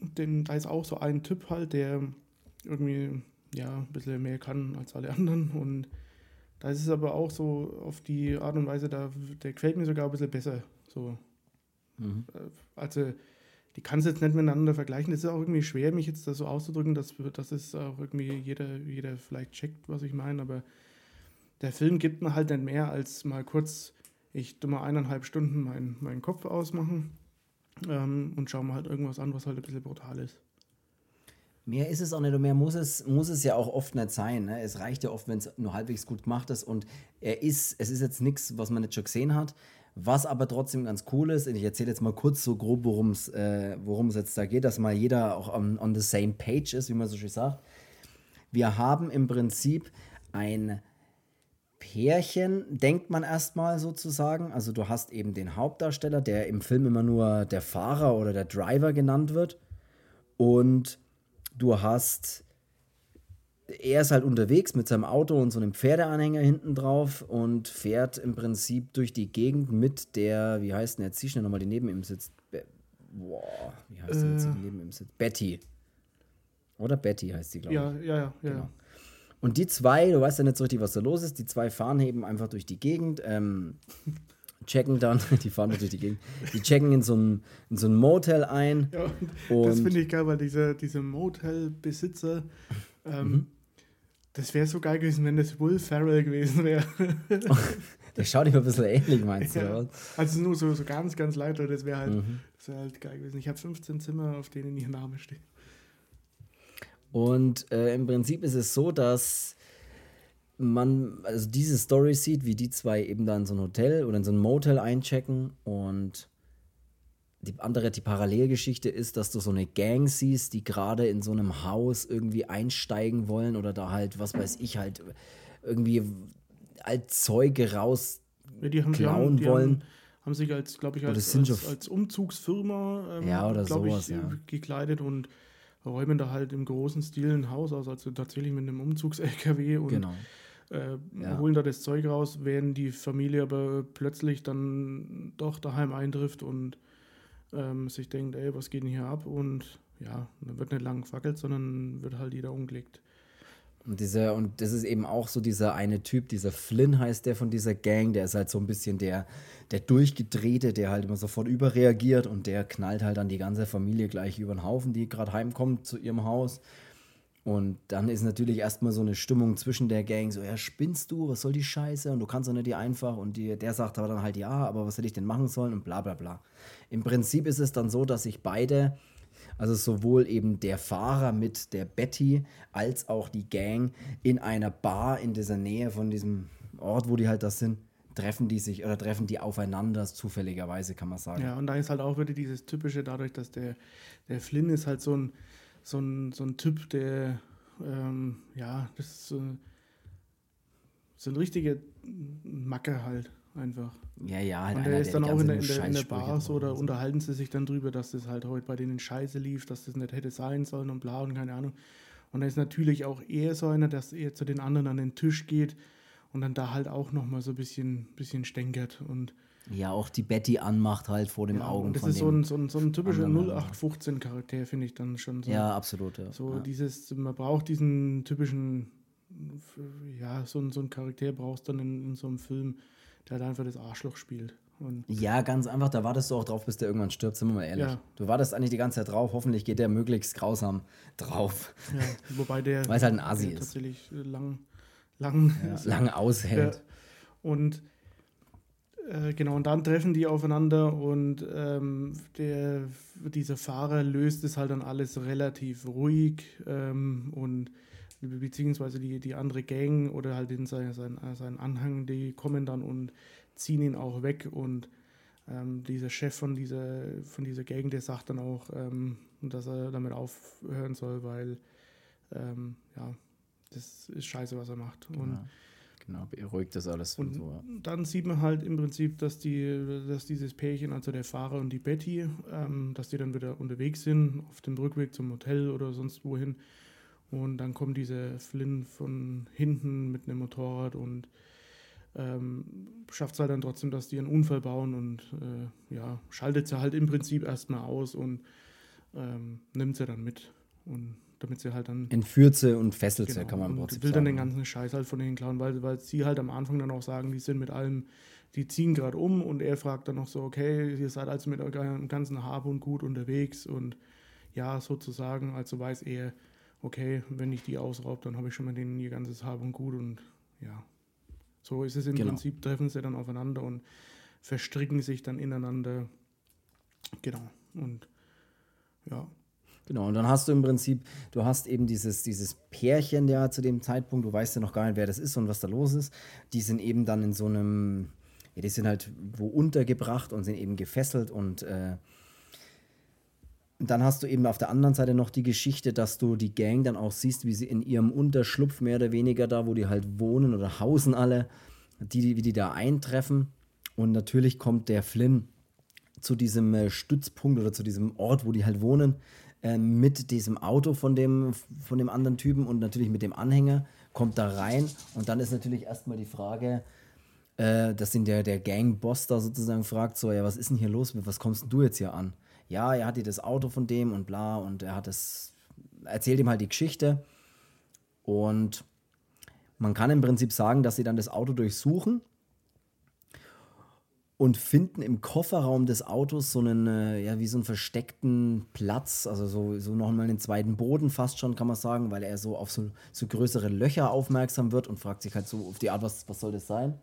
den, da ist auch so ein Typ halt, der irgendwie ja ein bisschen mehr kann als alle anderen und da ist es aber auch so auf die Art und Weise, da, der gefällt mir sogar ein bisschen besser. So. Mhm. Äh, also die kann es jetzt nicht miteinander vergleichen. Es ist auch irgendwie schwer, mich jetzt da so auszudrücken, dass, dass es auch irgendwie jeder, jeder vielleicht checkt, was ich meine, aber der Film gibt mir halt nicht mehr als mal kurz, ich tu mal eineinhalb Stunden meinen mein Kopf ausmachen ähm, und schaue mal halt irgendwas an, was halt ein bisschen brutal ist. Mehr ist es auch nicht und mehr muss es, muss es ja auch oft nicht sein. Ne? Es reicht ja oft, wenn es nur halbwegs gut gemacht ist und er ist, es ist jetzt nichts, was man nicht schon gesehen hat. Was aber trotzdem ganz cool ist, ich erzähle jetzt mal kurz so grob, worum es äh, jetzt da geht, dass mal jeder auch on, on the same page ist, wie man so schön sagt. Wir haben im Prinzip ein Pärchen, denkt man erstmal sozusagen. Also du hast eben den Hauptdarsteller, der im Film immer nur der Fahrer oder der Driver genannt wird. Und du hast, er ist halt unterwegs mit seinem Auto und so einem Pferdeanhänger hinten drauf und fährt im Prinzip durch die Gegend mit der, wie heißt denn jetzt, sie schnell nochmal, die neben ihm sitzt. Be Boah, wie heißt äh. die jetzt, die neben ihm sitzt? Betty. Oder Betty heißt sie, glaube ich. Ja, ja, ja. Genau. Und die zwei, du weißt ja nicht so richtig, was da los ist, die zwei fahren eben einfach durch die Gegend, ähm, (laughs) checken dann, (laughs) die fahren durch die Gegend, die checken in so ein, in so ein Motel ein. Ja, und das finde ich geil, weil diese, diese Motel-Besitzer, ähm, mhm. Das wäre so geil gewesen, wenn das Will Ferrell gewesen wäre. (laughs) Der schaut immer ein bisschen ähnlich, meinst du? Ja. Also nur so, so ganz, ganz leicht, das wäre halt, mhm. wär halt geil gewesen. Ich habe 15 Zimmer, auf denen ihr Name steht. Und äh, im Prinzip ist es so, dass man also diese Story sieht, wie die zwei eben da in so ein Hotel oder in so ein Motel einchecken und die andere, die Parallelgeschichte ist, dass du so eine Gang siehst, die gerade in so einem Haus irgendwie einsteigen wollen oder da halt, was weiß ich, halt irgendwie als Zeuge raus ja, die haben, klauen die haben, wollen. Haben, haben, sich als, glaube ich, als, als, als, Umzugsfirma ähm, ja, oder sowas, ich, ja. gekleidet und räumen da halt im großen Stil ein Haus aus, also tatsächlich mit einem Umzugs-LKW und genau. äh, ja. holen da das Zeug raus, während die Familie aber plötzlich dann doch daheim eintrifft und ähm, sich denkt, ey, was geht denn hier ab? Und ja, dann wird nicht lang gefackelt, sondern wird halt jeder umgelegt. Und, dieser, und das ist eben auch so dieser eine Typ, dieser Flynn heißt der von dieser Gang, der ist halt so ein bisschen der, der Durchgedrehte, der halt immer sofort überreagiert und der knallt halt dann die ganze Familie gleich über den Haufen, die gerade heimkommt zu ihrem Haus. Und dann ist natürlich erstmal so eine Stimmung zwischen der Gang, so, ja, spinnst du, was soll die Scheiße? Und du kannst doch nicht die einfach. Und die, der sagt aber dann halt, ja, aber was hätte ich denn machen sollen? Und bla bla bla. Im Prinzip ist es dann so, dass sich beide also sowohl eben der Fahrer mit der Betty als auch die Gang in einer Bar in dieser Nähe von diesem Ort, wo die halt das sind, treffen die sich oder treffen die aufeinander, zufälligerweise kann man sagen. Ja, und da ist halt auch wieder dieses typische, dadurch, dass der, der Flynn ist halt so ein, so ein, so ein Typ, der, ähm, ja, das ist so, so ein richtiger Macke halt einfach. Ja, ja, halt Und der ist dann auch in der, in der, in der Bar so, da unterhalten sie sich dann drüber, dass das halt heute bei denen scheiße lief, dass das nicht hätte sein sollen und bla und keine Ahnung. Und da ist natürlich auch eher so einer, dass er zu den anderen an den Tisch geht und dann da halt auch nochmal so ein bisschen, bisschen stänkert und ja, auch die Betty anmacht halt vor dem ja, Augen. Das ist so ein, so ein, so ein typischer 0815-Charakter, finde ich dann schon so. Ja, absolut. Ja. So ja. dieses, man braucht diesen typischen, ja, so, so einen Charakter brauchst du dann in, in so einem Film, der halt einfach das Arschloch spielt. Und ja, ganz einfach, da wartest du auch drauf, bis der irgendwann stirbt, sind wir mal ehrlich. Ja. Du wartest eigentlich die ganze Zeit drauf, hoffentlich geht der möglichst grausam (laughs) drauf. ja, wobei der, Weil es halt ein Asi der ist. tatsächlich äh, lang, lang Ja, lange (laughs) aushält. Und äh, genau, und dann treffen die aufeinander und ähm, der, dieser Fahrer löst es halt dann alles relativ ruhig ähm, und beziehungsweise die, die andere Gang oder halt in sein, sein, sein Anhang, die kommen dann und ziehen ihn auch weg und ähm, dieser Chef von dieser, von dieser Gang, der sagt dann auch, ähm, dass er damit aufhören soll, weil ähm, ja, das ist scheiße, was er macht. Und Ja, genau, beruhigt das alles. und so, ja. dann sieht man halt im Prinzip, dass, die, dass dieses Pärchen, also der Fahrer und die Betty, ähm, dass die dann wieder unterwegs sind, auf dem Rückweg zum Hotel oder sonst wohin. Und dann kommt dieser Flynn von hinten mit einem Motorrad und ähm, schafft es halt dann trotzdem, dass die einen Unfall bauen und äh, ja, schaltet sie halt im Prinzip erstmal aus und ähm, nimmt sie dann mit. Und damit sie halt dann Entführt sie und fesselt sie, Genau, kann man im und Prinzip will dann den sagen. ganzen Scheiß halt von denen klauen, weil, weil sie halt am Anfang dann auch sagen, die sind mit allem, die ziehen gerade um und er fragt dann noch so, okay, ihr seid also mit eurem ganzen Hab und Gut unterwegs und ja, sozusagen, also weiß er, okay, wenn ich die ausraub, dann habe ich schon mal denen ihr ganzes Hab und Gut und ja, so ist es im Genau. Prinzip, treffen sie dann aufeinander und verstricken sich dann ineinander, genau, und ja, Genau, und dann hast du im Prinzip, du hast eben dieses, dieses Pärchen ja zu dem Zeitpunkt, du weißt ja noch gar nicht, wer das ist und was da los ist. Die sind eben dann in so einem, ja, die sind halt wo untergebracht und sind eben gefesselt und äh, dann hast du eben auf der anderen Seite noch die Geschichte, dass du die Gang dann auch siehst, wie sie in ihrem Unterschlupf mehr oder weniger da, wo die halt wohnen oder hausen alle, die, wie die da eintreffen. Und natürlich kommt der Flynn zu diesem äh, Stützpunkt oder zu diesem Ort, wo die halt wohnen, äh, mit diesem Auto von dem, von dem anderen Typen und natürlich mit dem Anhänger, kommt da rein. Und dann ist natürlich erstmal die Frage, äh, dass ihn der, der Gangboss da sozusagen fragt, so, ja, was ist denn hier los, was kommst du jetzt hier an? Ja, er hat hier das Auto von dem und bla und er hat das, erzählt ihm halt die Geschichte. Und man kann im Prinzip sagen, dass sie dann das Auto durchsuchen und finden im Kofferraum des Autos so einen, äh, ja, wie so einen versteckten Platz, also so, so nochmal einen zweiten Boden fast schon, kann man sagen, weil er so auf so, so größere Löcher aufmerksam wird und fragt sich halt so auf die Art, was, was soll das sein?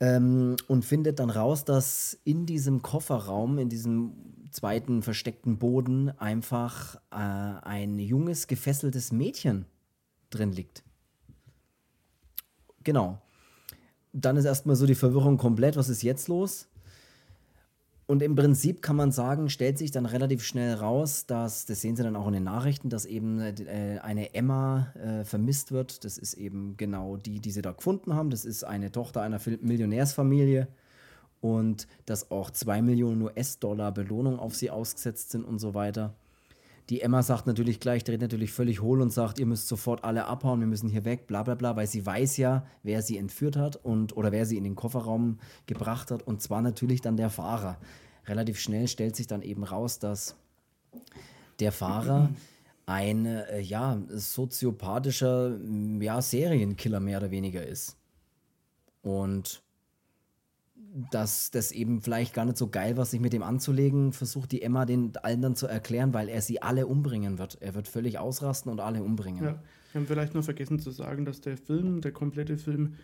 Ähm, und findet dann raus, dass in diesem Kofferraum, in diesem zweiten versteckten Boden, einfach äh, ein junges, gefesseltes Mädchen drin liegt. Genau dann ist erstmal so die Verwirrung komplett, was ist jetzt los? Und im Prinzip kann man sagen, stellt sich dann relativ schnell raus, dass, das sehen Sie dann auch in den Nachrichten, dass eben äh, eine Emma äh, vermisst wird. Das ist eben genau die, die sie da gefunden haben. Das ist eine Tochter einer Millionärsfamilie. Und dass auch 2 Millionen US-Dollar Belohnung auf sie ausgesetzt sind und so weiter. Die Emma sagt natürlich gleich, dreht natürlich völlig hohl und sagt, ihr müsst sofort alle abhauen, wir müssen hier weg, bla bla bla, weil sie weiß ja, wer sie entführt hat und oder wer sie in den Kofferraum gebracht hat. Und zwar natürlich dann der Fahrer. Relativ schnell stellt sich dann eben raus, dass der Fahrer ein äh, ja, soziopathischer ja, Serienkiller mehr oder weniger ist. Und dass das eben vielleicht gar nicht so geil war, sich mit dem anzulegen, versucht die Emma den allen dann zu erklären, weil er sie alle umbringen wird. Er wird völlig ausrasten und alle umbringen. Ja, wir haben vielleicht noch vergessen zu sagen, dass der Film, der komplette Film,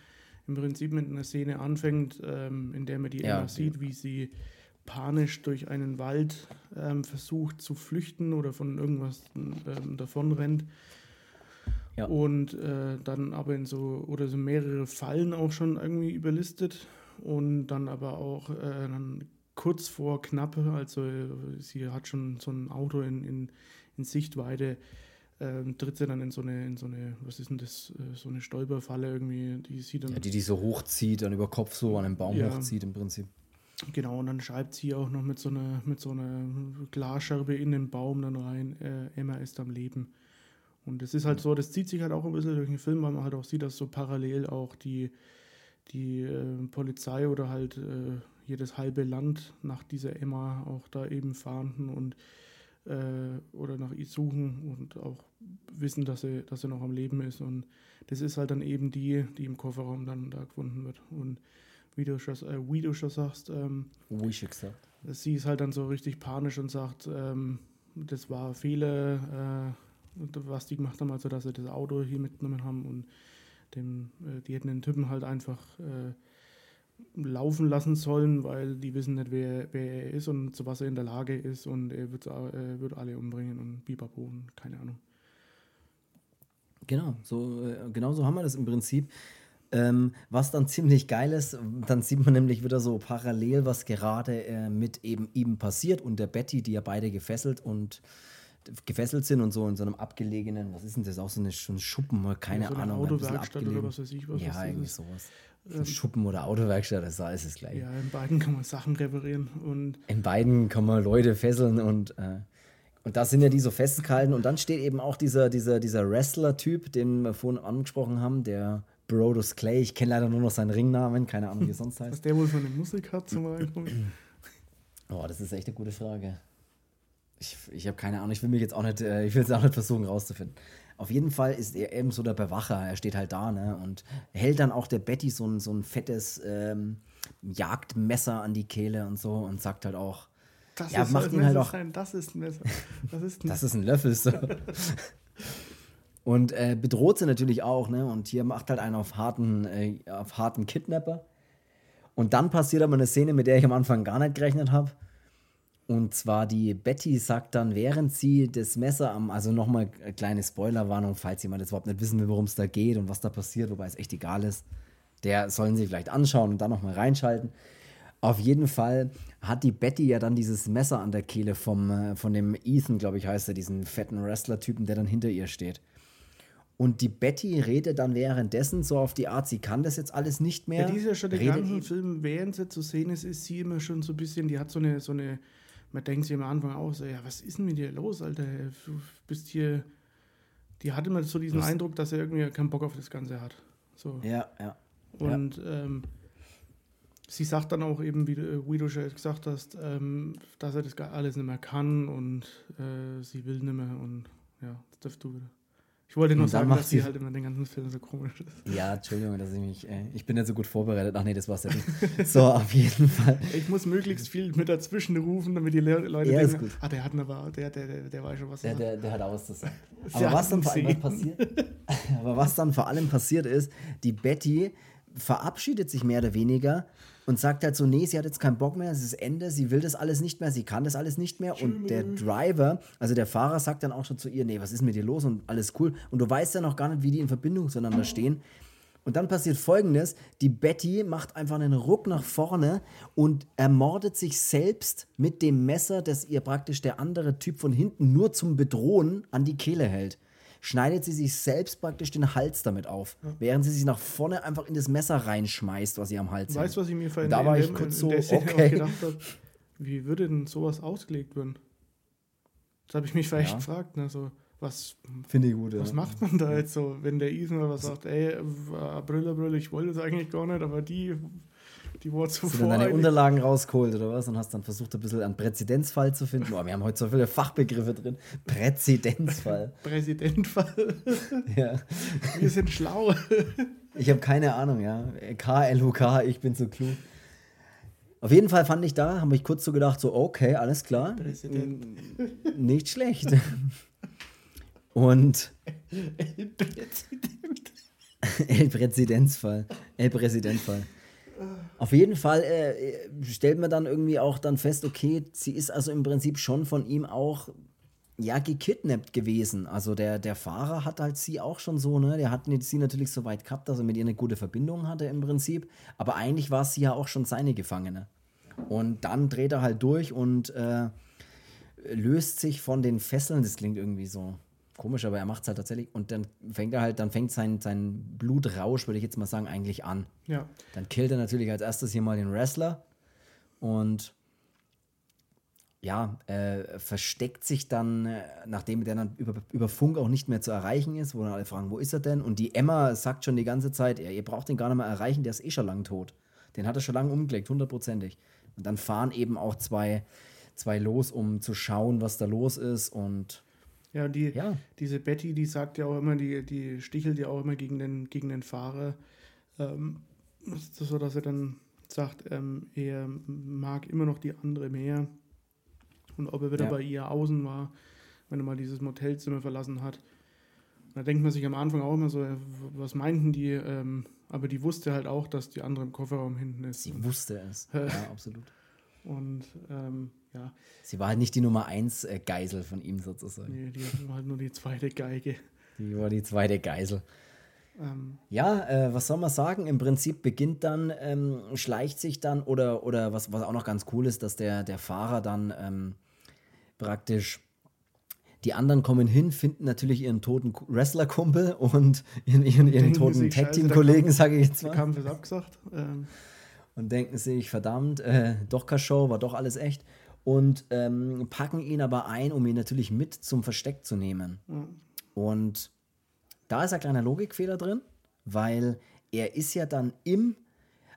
im Prinzip mit einer Szene anfängt, ähm, in der man die Ja. Emma sieht, wie sie panisch durch einen Wald ähm, versucht zu flüchten oder von irgendwas ähm, davon rennt. Ja. Und äh, dann aber in so, oder so mehrere Fallen auch schon irgendwie überlistet und dann aber auch äh, dann kurz vor knapp, also äh, sie hat schon so ein Auto in, in, in Sichtweite, ähm, tritt sie dann in so eine, in so eine, was ist denn das, äh, so eine Stolperfalle irgendwie, die sie dann, Ja, die die so hochzieht, dann über Kopf so an einem Baum Ja. hochzieht im Prinzip. genau, und dann schreibt sie auch noch mit so einer, mit so einer Glasscherbe in den Baum dann rein, äh, Emma ist am Leben. Und das ist halt so, das zieht sich halt auch ein bisschen durch den Film, weil man halt auch sieht, dass so parallel auch die, die äh, Polizei oder halt äh, jedes halbe Land nach dieser Emma auch da eben fahnden und äh, oder nach ihr suchen und auch wissen, dass sie, dass sie noch am Leben ist. Und das ist halt dann eben die, die im Kofferraum dann da gefunden wird. Und wie du schon, äh, wie du schon sagst, ähm, wie schon gesagt. sie ist halt dann so richtig panisch und sagt, ähm, das war Fehler, äh, was die gemacht haben, also dass sie das Auto hier mitgenommen haben und dem, äh, die hätten den Typen halt einfach äh, laufen lassen sollen, weil die wissen nicht, wer, wer er ist und zu was er in der Lage ist und er wird, äh, wird alle umbringen und bipapo und keine Ahnung. Genau, so, äh, genau so haben wir das im Prinzip. Ähm, was dann ziemlich geil ist, dann sieht man nämlich wieder so parallel, was gerade äh, mit eben ihm passiert und der Betty, die ja beide gefesselt und gefesselt sind und so in so einem abgelegenen, was ist denn das, auch so, eine, so ein Schuppen, keine ja, so Ahnung. Autowerkstatt oder was weiß ich, was Ja, irgendwie ist. sowas. Ähm, Schuppen oder Autowerkstatt, das ist alles das gleiche. Ja, in beiden kann man Sachen reparieren und. In beiden kann man Leute fesseln und. Äh, und da sind ja die so festgehalten. Und dann steht eben auch dieser, dieser, dieser Wrestler-Typ, den wir vorhin angesprochen haben, der Brodus Clay. Ich kenne leider nur noch seinen Ringnamen, keine Ahnung, wie er sonst heißt. Was der wohl von der Musik hat zum Beispiel? oh, das ist echt eine gute Frage. Ich, ich habe keine Ahnung, ich will mich jetzt auch nicht, äh, ich will es auch nicht versuchen rauszufinden. Auf jeden Fall ist er eben so der Bewacher, er steht halt da, ne? Und hält dann auch der Betty so ein, so ein fettes ähm, Jagdmesser an die Kehle und so und sagt halt auch, das ja, macht ihn halt auch. Sein, das ist ein Messer. Das ist ein, (laughs) das ist ein Löffel. So. und äh, bedroht sie natürlich auch, ne? Und hier macht halt einen auf harten, äh, auf harten Kidnapper. Und dann passiert aber eine Szene, mit der ich am Anfang gar nicht gerechnet habe. Und zwar die Betty sagt dann, während sie das Messer am, also nochmal eine kleine Spoilerwarnung, falls jemand jetzt überhaupt nicht wissen will, worum es da geht und was da passiert, wobei es echt egal ist, der sollen sie vielleicht anschauen und dann nochmal reinschalten. Auf jeden Fall hat die Betty ja dann dieses Messer an der Kehle vom, äh, von dem Ethan, glaube ich, heißt er, diesen fetten Wrestler-Typen, der dann hinter ihr steht. Und die Betty redet dann währenddessen so auf die Art, sie kann das jetzt alles nicht mehr. Ja, die ist ja schon den ganzen Film, während sie zu sehen ist, ist sie immer schon so ein bisschen, die hat so eine, so eine man denkt sich am Anfang auch so, ja, was ist denn mit dir los, Alter? Du bist hier. Die hatte immer so diesen was? Eindruck, dass er irgendwie keinen Bock auf das Ganze hat. So. Ja, ja. Und ja. Ähm, sie sagt dann auch eben, wie, wie du schon gesagt hast, ähm, dass er das alles nicht mehr kann und äh, sie will nicht mehr und ja, das darfst du wieder. Ich wollte nur sagen, dass sie halt immer den ganzen Film so komisch ist. Ja, Entschuldigung, dass ich mich. Äh, ich bin nicht so gut vorbereitet. Ach nee, das war's ja nicht. So, auf jeden Fall. Ich muss möglichst viel mit dazwischen rufen, damit die Le Leute ja, denken, ah, der hat aber, der, der, der, der weiß schon was. Der, der, der hat auch was zu sagen. (laughs) Aber was dann vor allem passiert, (laughs) aber was dann vor allem passiert ist, die Betty verabschiedet sich mehr oder weniger und sagt halt so, nee, sie hat jetzt keinen Bock mehr, es ist Ende, sie will das alles nicht mehr, sie kann das alles nicht mehr. Und der Driver, also der Fahrer, sagt dann auch schon zu ihr, nee, was ist mit dir los und alles cool. Und du weißt ja noch gar nicht, wie die in Verbindung zueinander stehen. Und dann passiert folgendes: Die Betty macht einfach einen Ruck nach vorne und ermordet sich selbst mit dem Messer, das ihr praktisch der andere Typ von hinten nur zum Bedrohen an die Kehle hält schneidet sie sich selbst praktisch den Hals damit auf, ja. während sie sich nach vorne einfach in das Messer reinschmeißt, was sie am Hals hat. Weißt du, was ich mir vorhin da war ich kurz so, okay. gedacht habe? Wie würde denn sowas ausgelegt werden? Das habe ich mich vielleicht ja. gefragt. Ne? So, was, Finde ich gut, was ja. macht man da jetzt so, wenn der Ethan was sagt, ey, Brille, Brille, ich wollte das eigentlich gar nicht, aber die die Wort zuvor. Hast du dann deine Unterlagen rausgeholt oder was und hast dann versucht, ein bisschen einen Präzedenzfall zu finden? Boah, wir haben heute so viele Fachbegriffe drin. Präzedenzfall. (laughs) Präzedenzfall. ja. Wir sind schlau. ich habe keine Ahnung, ja. K, L, U, K, ich bin so klug. Auf jeden Fall fand ich da, habe ich kurz so gedacht, so, okay, alles klar. Präsident. Nicht schlecht. Und. El Präsident. El Präzedenzfall. El Präzedenzfall. Auf jeden Fall äh, stellt man dann irgendwie auch dann fest, okay, sie ist also im Prinzip schon von ihm auch ja gekidnappt gewesen. Also der, der Fahrer hat halt sie auch schon so, ne? Der hat sie natürlich so weit gehabt, dass er mit ihr eine gute Verbindung hatte im Prinzip. Aber eigentlich war sie ja auch schon seine Gefangene. Und dann dreht er halt durch und äh, löst sich von den Fesseln. Das klingt irgendwie so komisch, aber er macht es halt tatsächlich. Und dann fängt er halt, dann fängt sein, sein Blutrausch, würde ich jetzt mal sagen, eigentlich an. Ja. Dann killt er natürlich als erstes hier mal den Wrestler und ja, äh, versteckt sich dann, äh, nachdem der dann über, über Funk auch nicht mehr zu erreichen ist, wo dann alle fragen, wo ist er denn? Und die Emma sagt schon die ganze Zeit, ja, ihr braucht den gar nicht mehr erreichen, der ist eh schon lang tot. Den hat er schon lange umgelegt, hundertprozentig. Und dann fahren eben auch zwei, zwei los, um zu schauen, was da los ist und ja, die, ja. diese Betty, die sagt ja auch immer, die, die stichelt ja auch immer gegen den, gegen den Fahrer, ähm, so dass er dann sagt, ähm, er mag immer noch die andere mehr. Und ob er wieder Ja. bei ihr außen war, wenn er mal dieses Motelzimmer verlassen hat. Da denkt man sich am Anfang auch immer so, äh, was meinten die? Ähm, aber die wusste halt auch, dass die andere im Kofferraum hinten ist. Sie wusste es. (laughs) ja, absolut. Und ähm, ja, Sie war halt nicht die Nummer 1 äh, Geisel von ihm sozusagen. nee, die war halt nur die zweite Geige. Die war die zweite Geisel. Ähm, Ja, äh, was soll man sagen? Im Prinzip beginnt dann, ähm, schleicht sich dann, oder, oder was, was auch noch ganz cool ist, dass der, der Fahrer dann ähm, praktisch, die anderen kommen hin, finden natürlich ihren toten Ku- Wrestler-Kumpel und ihren, ihren, ihren toten Tag-Team-Kollegen, der sage ich jetzt der mal. Kampf ist abgesagt. Ähm, Und denken sich, verdammt, äh, doch keine Show, war doch alles echt. Und ähm, packen ihn aber ein, um ihn natürlich mit zum Versteck zu nehmen. ja. Und da ist ein kleiner Logikfehler drin, weil er ist ja dann im,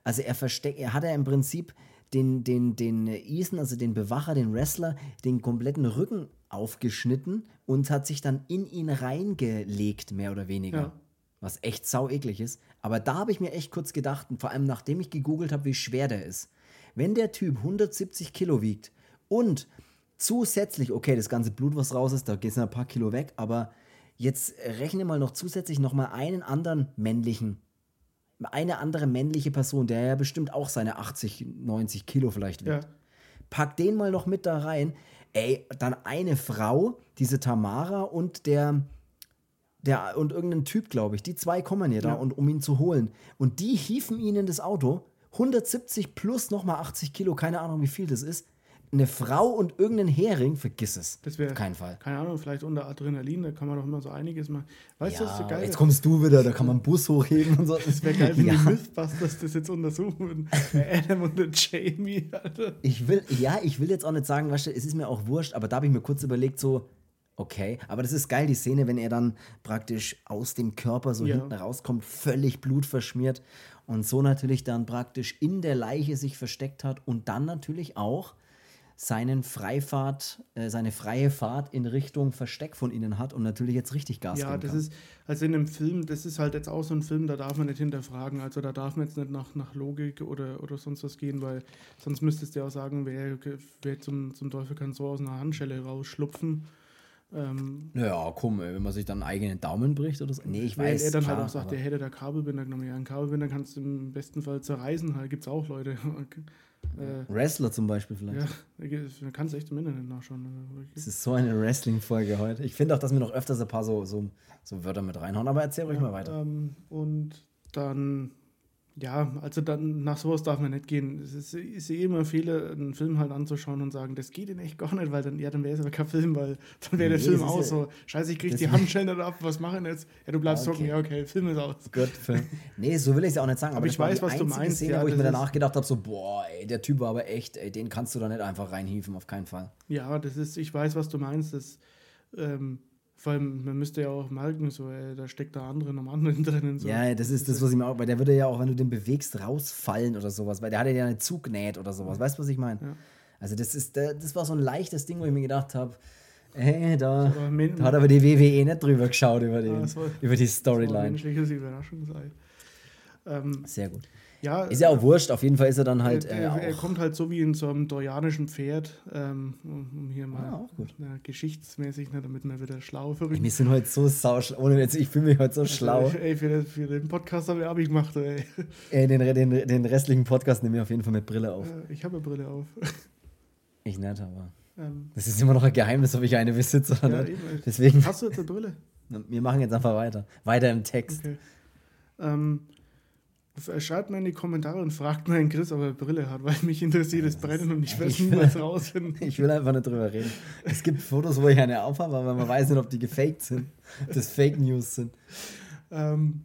also er versteckt, er hat ja im Prinzip den, den, den Ethan, also den Bewacher, den Wrestler, den kompletten Rücken aufgeschnitten und hat sich dann in ihn reingelegt, mehr oder weniger. Ja. Was echt sau eklig ist. Aber da habe ich mir echt kurz gedacht, und vor allem nachdem ich gegoogelt habe, wie schwer der ist. Wenn der Typ 170 Kilo wiegt und zusätzlich, okay, das ganze Blut, was raus ist, da geht es ein paar Kilo weg, aber jetzt rechne mal noch zusätzlich noch mal einen anderen männlichen, eine andere männliche Person, der ja bestimmt auch seine 80, 90 Kilo vielleicht wiegt. ja. Pack den mal noch mit da rein. Ey, dann eine Frau, diese Tamara und der, der und irgendein Typ, glaube ich. Die zwei kommen ja da, Ja. und, um ihn zu holen. Und die hieven ihn in das Auto. 170 plus nochmal 80 Kilo, keine Ahnung, wie viel das ist. Eine Frau und irgendein Hering, vergiss es. Das wäre, Auf keinen Fall. keine Ahnung, vielleicht unter Adrenalin, da kann man doch immer so einiges machen. Weißt du, was so Ja, geil jetzt kommst du wieder, da kann man einen Bus hochheben und so. Das wäre geil, wenn ja. die Mythbusters das jetzt untersuchen würden. Adam und der Jamie, Alter. Ich will, ja, ich will jetzt auch nicht sagen, weißt du, es ist mir auch wurscht, aber da habe ich mir kurz überlegt, so, okay, aber das ist geil, die Szene, wenn er dann praktisch aus dem Körper so Ja. hinten rauskommt, völlig blutverschmiert und so natürlich dann praktisch in der Leiche sich versteckt hat und dann natürlich auch seinen Freifahrt, äh, seine freie Fahrt in Richtung Versteck von ihnen hat und natürlich jetzt richtig Gas Ja, geben das kann. ist, also in einem Film, das ist halt jetzt auch so ein Film, da darf man nicht hinterfragen. Also da darf man jetzt nicht nach, nach Logik oder, oder sonst was gehen, weil sonst müsstest du ja auch sagen, wer, wer zum, zum Teufel kann so aus einer Handschelle rausschlupfen. Ähm, ja, komm, wenn man sich dann einen eigenen Daumen bricht oder so. Nee, ich weiß. er dann klar, halt auch sagt, der hätte da Kabelbinder genommen. Ja, einen Kabelbinder kannst du im besten Fall zerreißen, da gibt es auch Leute. (laughs) äh, Wrestler zum Beispiel vielleicht. ja, da kannst du echt im Internet nachschauen. Es ist so eine Wrestling-Folge heute. Ich finde auch, dass wir noch öfters ein paar so, so, so Wörter mit reinhauen, aber erzähl ruhig mal weiter. Ähm, und dann, ja, also dann nach sowas darf man nicht gehen. Es ist, sehe immer Fehler, einen Film halt anzuschauen und sagen, das geht in echt gar nicht, weil dann, ja, dann wäre es aber kein Film, weil (laughs) dann wäre der Nee, Film aus. ja- so, scheiße, ich krieg die Handschellen ab, was machen jetzt? Ja, du bleibst Okay. trocken, ja, okay, Film ist aus. Gut, Film. Nee, so will ich es auch nicht sagen. Aber, Aber ich weiß, was du meinst, Szene, ja, wo ich mir danach gedacht habe, so, boah, ey, der Typ war aber echt, ey, den kannst du da nicht einfach reinhieven, auf keinen Fall. Ja, das ist, ich weiß, was du meinst. Das, ähm, vor allem, man müsste ja auch merken, so, ey, da steckt der andere noch anderen (laughs) drinnen. So. Ja, das ist das, was ich mir auch, weil der würde ja auch, wenn du den bewegst, rausfallen oder sowas, weil der hatte ja eine Zugnäht oder sowas. Weißt du, was ich meine? Ja. Also, das ist, der- das war so ein leichtes Ding, wo ich mir gedacht habe, ey, da, Aber men- da hat aber die WWE nicht drüber geschaut über, den, Ja, das war- über die Das war Storyline. menschliches Überraschung sei. Ähm, Sehr gut. Ja, Ist ja auch wurscht, auf jeden Fall ist er dann halt er, äh, er, er kommt halt so wie in so einem trojanischen Pferd, ähm, um hier mal Ah, auch gut. äh, geschichtsmäßig, ne, damit man wieder schlau verrückt. Wir sind heute so sauschlau. Ohne Witz, ich fühle mich heute so schlau. Also, ey, für, den- für den Podcast habe ich Abi gemacht, ey. (laughs) Äh, den, den, den restlichen Podcast nehmen wir auf jeden Fall mit Brille auf. Äh, Ich habe eine Brille auf. Ich nicht, aber. Ähm, Das ist immer noch ein Geheimnis, ob ich eine besitze oder ja, nicht. eben. Deswegen, Hast du jetzt eine Brille? (laughs) wir machen jetzt einfach weiter. Weiter im Text. Okay. Ähm, schreibt mal in die Kommentare und fragt mal den Chris, ob er Brille hat, weil mich interessiert das Brennen und ich werde es niemals (laughs) rausfinden. Ich will einfach nicht drüber reden. Es gibt Fotos, wo ich eine aufhabe, aber man weiß nicht, ob die gefaked sind. Ob das Fake News sind. Ähm,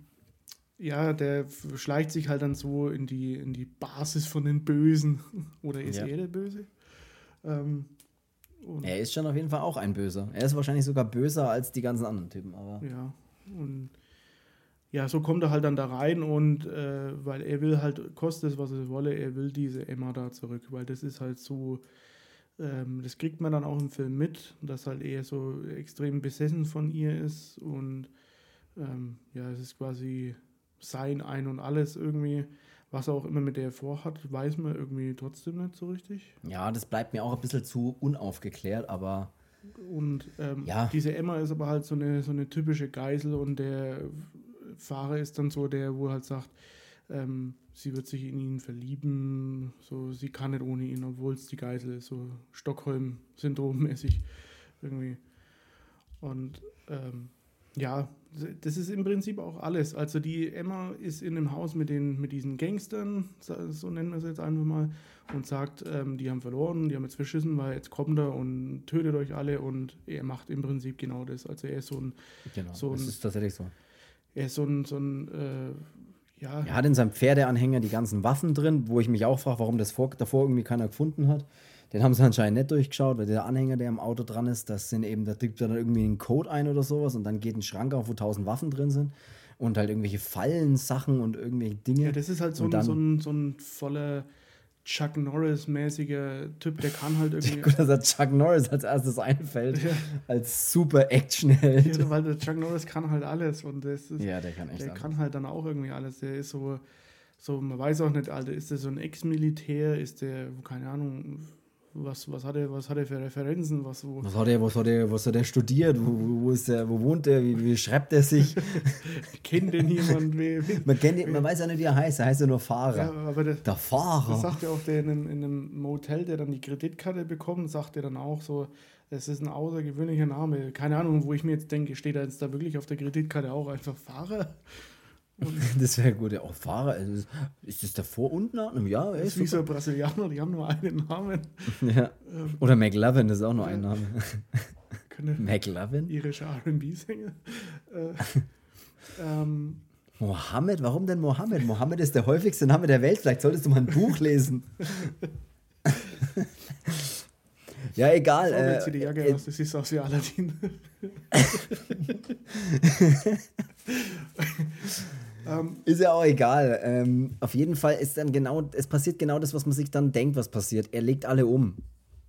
ja, der schleicht sich halt dann so in die, in die Basis von den Bösen. (laughs) Oder ist Ja. er der Böse? Ähm, Er ist schon auf jeden Fall auch ein Böser. Er ist wahrscheinlich sogar böser als die ganzen anderen Typen. Aber ja, und ja, so kommt er halt dann da rein und äh, weil er will halt, kostet es, was es wolle, er will diese Emma da zurück, weil das ist halt so, ähm, das kriegt man dann auch im Film mit, dass halt er so extrem besessen von ihr ist und ähm, ja, es ist quasi sein Ein und Alles irgendwie, was er auch immer mit der vorhat, weiß man irgendwie trotzdem nicht so richtig. Ja, das bleibt mir auch ein bisschen zu unaufgeklärt, aber. Und ähm, Ja. diese Emma ist aber halt so eine, so eine typische Geisel und der Fahrer ist dann so der, wo halt sagt, ähm, sie wird sich in ihn verlieben, so sie kann nicht ohne ihn, obwohl es die Geisel ist, so Stockholm-Syndrom-mäßig irgendwie. Und ähm, ja, das ist im Prinzip auch alles. Also die Emma ist in dem Haus mit, den, mit diesen Gangstern, so nennen wir es jetzt einfach mal, und sagt, ähm, die haben verloren, die haben jetzt verschissen, weil jetzt kommt er und tötet euch alle und er macht im Prinzip genau das. Also er ist so ein, Genau, So das ein- ist tatsächlich so. Er ist so ein, so ein äh, ja, Er hat in seinem Pferdeanhänger die ganzen Waffen drin, wo ich mich auch frage, warum das vor, davor irgendwie keiner gefunden hat. Den haben sie anscheinend nicht durchgeschaut, weil der Anhänger, der am Auto dran ist, das sind eben, da tippt er dann irgendwie einen Code ein oder sowas und dann geht ein Schrank auf, wo tausend Waffen drin sind und halt irgendwelche Fallen, Sachen und irgendwelche Dinge. ja, das ist halt so ein, so, ein, so ein voller Chuck Norris-mäßiger Typ, der kann halt irgendwie. (laughs) Gut, dass er Chuck Norris als erstes einfällt, als super Actionheld. Ja, weil der Chuck Norris kann halt alles und das ist, Ja, der kann echt der alles. kann halt dann auch irgendwie alles. Der ist so, so man weiß auch nicht, Alter, ist der so ein Ex-Militär, ist der, keine Ahnung, was, was, hat er, was hat er für Referenzen, was wo. Was hat er, was hat er, was hat er studiert? Wo, wo, ist der, wo wohnt er? Wie, wie schreibt er sich? (laughs) Kennt denn jemand? Wie, (laughs) Man, kennt ihn, man weiß ja nicht, wie er heißt. Er heißt ja nur Fahrer. ja, aber das, Der Fahrer. das sagt ja auch der in einem, in einem Motel, der dann die Kreditkarte bekommt, sagt er dann auch so, es ist ein außergewöhnlicher Name. Keine Ahnung, wo ich mir jetzt denke, steht da jetzt da wirklich auf der Kreditkarte auch einfach Fahrer? (laughs) Das wäre gut. Ja, auch Fahrer. Also, ist- das der Vor- und Nachname? Ja, er Das ist wie so super. Brasilianer, die haben nur einen Namen. (laughs) ja. Oder McLovin ist auch nur ein Name. (laughs) McLovin? irische RB-Sänger. Äh, ähm, Mohammed? Warum denn Mohammed? Mohammed ist der häufigste Name der Welt. Vielleicht solltest du mal ein Buch lesen. ja, egal. so, Äh, die Jacke äh, aus, das ist aus wie Aladdin. Ähm, Ist ja auch egal. Ähm, auf jeden Fall ist dann genau, es passiert genau das, was man sich dann denkt, was passiert. Er legt alle um.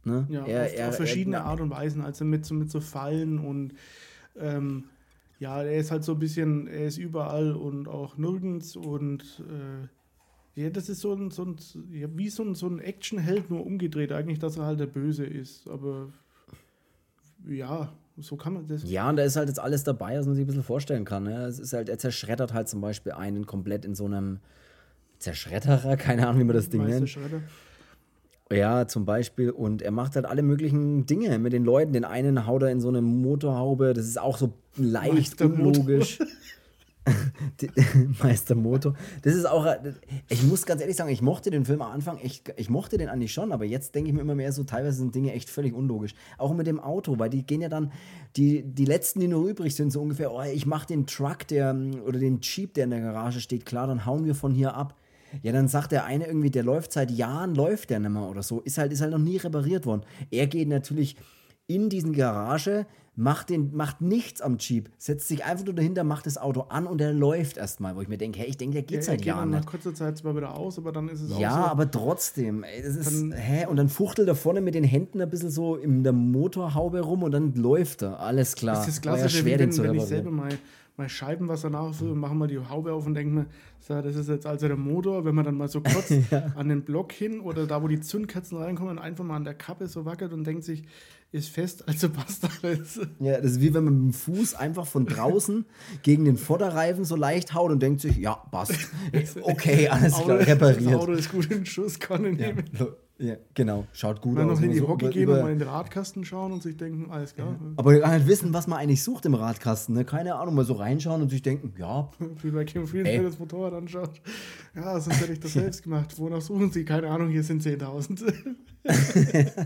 Ne? ja, er, auf, er, auf verschiedene er, Art und Weisen, also mit so, mit so Fallen und ähm, ja, er ist halt so ein bisschen, er ist überall und auch nirgends und äh, ja, das ist so ein, so ein ja, wie so ein, so ein Actionheld, nur umgedreht eigentlich, dass er halt der Böse ist, aber ja, so kann man das. Ja, und da ist halt jetzt alles dabei, was man sich ein bisschen vorstellen kann. Ne? Es ist halt, er zerschreddert halt zum Beispiel einen komplett in so einem Zerschredderer, (laughs) keine Ahnung, wie man das Ding Meister nennt. Schredder. Ja, zum Beispiel. Und er macht halt alle möglichen Dinge mit den Leuten. Den einen haut er in so eine Motorhaube. Das ist auch so leicht Meister unlogisch. (laughs) (laughs) (laughs) Meister Motor. Das ist auch. Ich muss ganz ehrlich sagen, ich mochte den Film am Anfang, ich, ich mochte den eigentlich schon, aber jetzt denke ich mir immer mehr so, teilweise sind Dinge echt völlig unlogisch. Auch mit dem Auto, weil die gehen ja dann, die, die letzten, die nur übrig sind, so ungefähr, oh, ich mach den Truck, der oder den Jeep, der in der Garage steht, klar, dann hauen wir von hier ab. Ja, dann sagt der eine irgendwie, der läuft seit Jahren, läuft der nicht mehr oder so. Ist halt, ist halt noch nie repariert worden. Er geht natürlich in diesen Garage, macht, den, macht nichts am Jeep, setzt sich einfach nur dahinter, macht das Auto an und er läuft erstmal, wo ich mir denke, hey, ich denke, der geht Ja, seit geht Jahren nicht. nach kurzer Zeit zwar wieder aus, aber dann ist es Ja, auch so. aber trotzdem, ey, das ist, hä? Und dann fuchtelt er vorne mit den Händen ein bisschen so in der Motorhaube rum und dann läuft er. Alles klar. Das ist das War ja Klassische, schwer, wie den wenn, zu wenn ich selber mal, mal Scheibenwasser nachfülle und mache mal die Haube auf und denke mir, so, das ist jetzt also der Motor, wenn man dann mal so kurz (laughs) an den Block hin oder da, wo die Zündkerzen reinkommen, einfach mal an der Kappe so wackelt und denkt sich, ist fest, also passt alles. Ja, das ist wie wenn man mit dem Fuß einfach von draußen gegen den Vorderreifen so leicht haut und denkt sich, ja, passt. Okay, alles klar, Das repariert. Auto ist gut in Schuss, kann ich Ja, nehmen. ja, genau, schaut gut Dann aus. noch in die So Hockey über- gehen und mal in den Radkasten schauen und sich denken, alles klar. Aber gar nicht wissen, was man eigentlich sucht im Radkasten. Ne? Keine Ahnung, mal so reinschauen und sich denken, ja, (laughs) Wie bei Kim Frieden, der das Motorrad anschaut. Ja, sonst hätte ich das selbst gemacht. Wonach suchen Sie? Keine Ahnung, hier sind 10.000. (laughs) (laughs)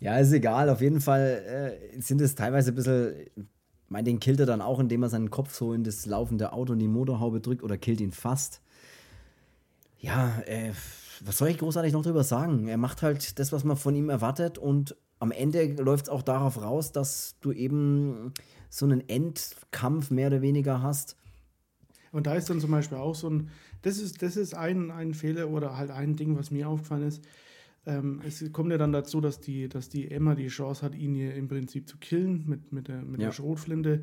Ja, ist egal. Auf jeden Fall äh, sind es teilweise ein bisschen. Ich meine, den killt er dann auch, indem er seinen Kopf so in das laufende Auto in die Motorhaube drückt oder killt ihn fast. Ja, äh, was soll ich großartig noch drüber sagen? Er macht halt das, was man von ihm erwartet und am Ende läuft es auch darauf raus, dass du eben so einen Endkampf mehr oder weniger hast. Und da ist dann zum Beispiel auch so ein, das ist, das ist ein, ein Fehler oder halt ein Ding, was mir aufgefallen ist. Ähm, es kommt ja dann dazu, dass die, dass die Emma die Chance hat, ihn hier im Prinzip zu killen mit, mit, der, mit Ja. der Schrotflinte.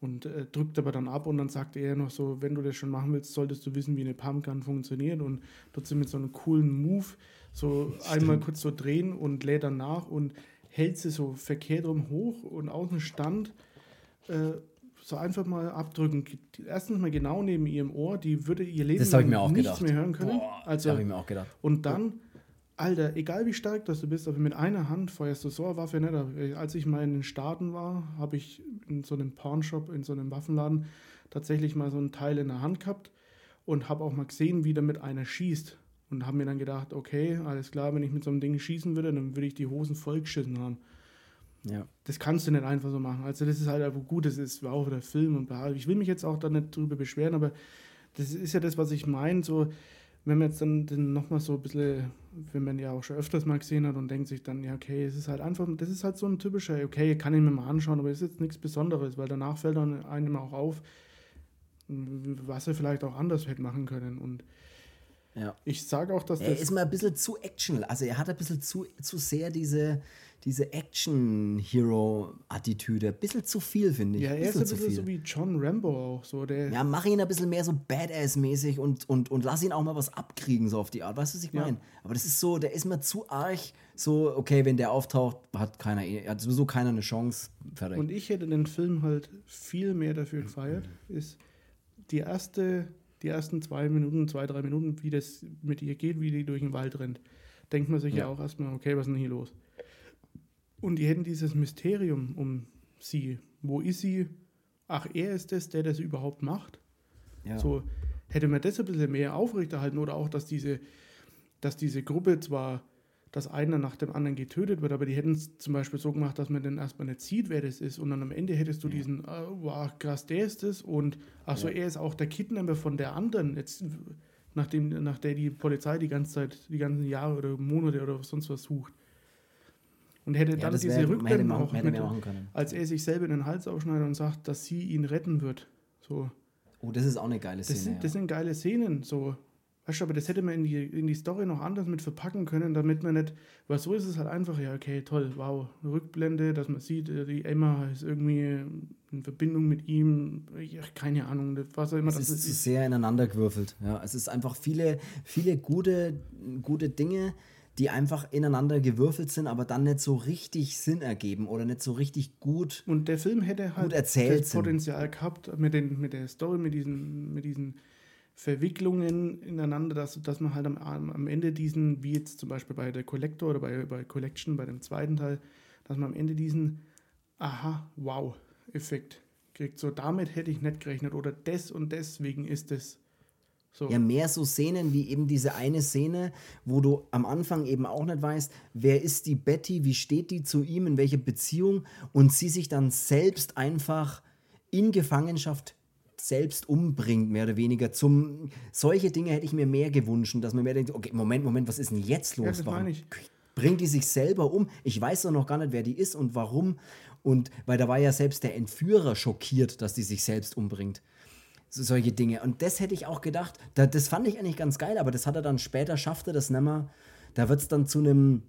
und äh, drückt aber dann ab und dann sagt er noch so, wenn du das schon machen willst, solltest du wissen, wie eine Pumpgun funktioniert und trotzdem mit so einem coolen Move so Stimmt. einmal kurz so drehen und lädt dann nach und hält sie so verkehrt rum hoch und aus dem Stand äh, so einfach mal abdrücken. Erstens mal genau neben ihrem Ohr, die würde ihr Leben nichts gedacht. mehr hören können. Boah, also, habe ich mir auch gedacht. Und dann, Alter, egal wie stark das du bist, aber mit einer Hand feuerst du so eine Waffe nicht. Als ich mal in den Staaten war, habe ich in so einem Pawnshop, in so einem Waffenladen, tatsächlich mal so ein Teil in der Hand gehabt und habe auch mal gesehen, wie damit einer schießt. Und habe mir dann gedacht, okay, alles klar, wenn ich mit so einem Ding schießen würde, dann würde ich die Hosen vollgeschissen haben. Ja. Das kannst du nicht einfach so machen. Also das ist halt einfach gut, das ist auch der Film und bla. Ich will mich jetzt auch da nicht drüber beschweren, aber das ist ja das, was ich meine, so wenn man jetzt dann, dann nochmal so ein bisschen, wenn man ja auch schon öfters mal gesehen hat und denkt sich dann, ja, okay, es ist halt einfach, das ist halt so ein typischer, okay, kann ich mir mal anschauen, aber es ist jetzt nichts Besonderes, weil danach fällt dann einem auch auf, was er vielleicht auch anders hätte machen können. Und ja. ich sage auch, dass er ist mal ein bisschen zu action, also er hat ein bisschen zu, zu sehr diese diese Action-Hero-Attitüde. Ein bisschen zu viel, finde ich. Ja, er ist ein bisschen so wie John Rambo auch. So, der ja, mach ihn ein bisschen mehr so Badass-mäßig und, und, und lass ihn auch mal was abkriegen, so auf die Art. Weißt du, was ich meine? Ja. Aber das ist so, der ist mir zu arg so, okay, wenn der auftaucht, hat keiner, hat sowieso keiner eine Chance. Fertig. Und ich hätte den Film halt viel mehr dafür gefeiert, ist die erste, die ersten zwei Minuten, zwei, drei Minuten, wie das mit ihr geht, wie die durch den Wald rennt. Denkt man sich ja, ja auch erstmal, okay, was ist denn hier los? Und die hätten dieses Mysterium um sie. Wo ist sie? Ach, er ist es, der das überhaupt macht. Ja. So hätte man das ein bisschen mehr aufrechterhalten oder auch, dass diese, dass diese Gruppe zwar, dass einer nach dem anderen getötet wird, aber die hätten es zum Beispiel so gemacht, dass man dann erstmal nicht sieht, wer das ist und dann am Ende hättest du ja. diesen, oh, wow, krass, der ist es und ach so, ja. er ist auch der Kidnapper von der anderen, jetzt, nachdem, nach der die Polizei die ganze Zeit, die ganzen Jahre oder Monate oder sonst was sucht. Und hätte dann diese wär, Rückblenden auch mit, als er sich selber in den Hals aufschneidet und sagt, dass sie ihn retten wird. So. Oh, das ist auch eine geile Szene. Das sind, ja. das sind geile Szenen, so. Weißt du, aber das hätte man in die, in die Story noch anders mit verpacken können, damit man nicht, weil so ist es halt einfach, ja, okay, toll, wow, Rückblende, dass man sieht, äh, die Emma ist irgendwie in Verbindung mit ihm, ja, keine Ahnung, was auch immer es das ist. Es ist sehr ineinandergewürfelt, ja. Es ist einfach viele, viele gute, gute Dinge, die einfach ineinander gewürfelt sind, aber dann nicht so richtig Sinn ergeben oder nicht so richtig gut Und der Film hätte halt das Potenzial gehabt mit, den, mit der Story, mit diesen, mit diesen Verwicklungen ineinander, dass, dass man halt am, am Ende diesen, wie jetzt zum Beispiel bei der Collector oder bei, bei Collection, bei dem zweiten Teil, dass man am Ende diesen Aha, wow, Effekt kriegt. So, damit hätte ich nicht gerechnet oder des und deswegen ist es so. Ja, mehr so Szenen wie eben diese eine Szene, wo du am Anfang eben auch nicht weißt, wer ist die Betty, wie steht die zu ihm, in welche Beziehung und sie sich dann selbst einfach in Gefangenschaft selbst umbringt, mehr oder weniger. Zum, solche Dinge hätte ich mir mehr gewünscht, dass man mehr denkt, okay, Moment, Moment, was ist denn jetzt los? Ja, warum bringt die sich selber um? Ich weiß doch noch gar nicht, wer die ist und warum. Und weil da war ja selbst der Entführer schockiert, dass die sich selbst umbringt so, solche Dinge. Und das hätte ich auch gedacht, da, das fand ich eigentlich ganz geil, aber das hat er dann später, schaffte das nicht mehr. Da wird es dann zu einem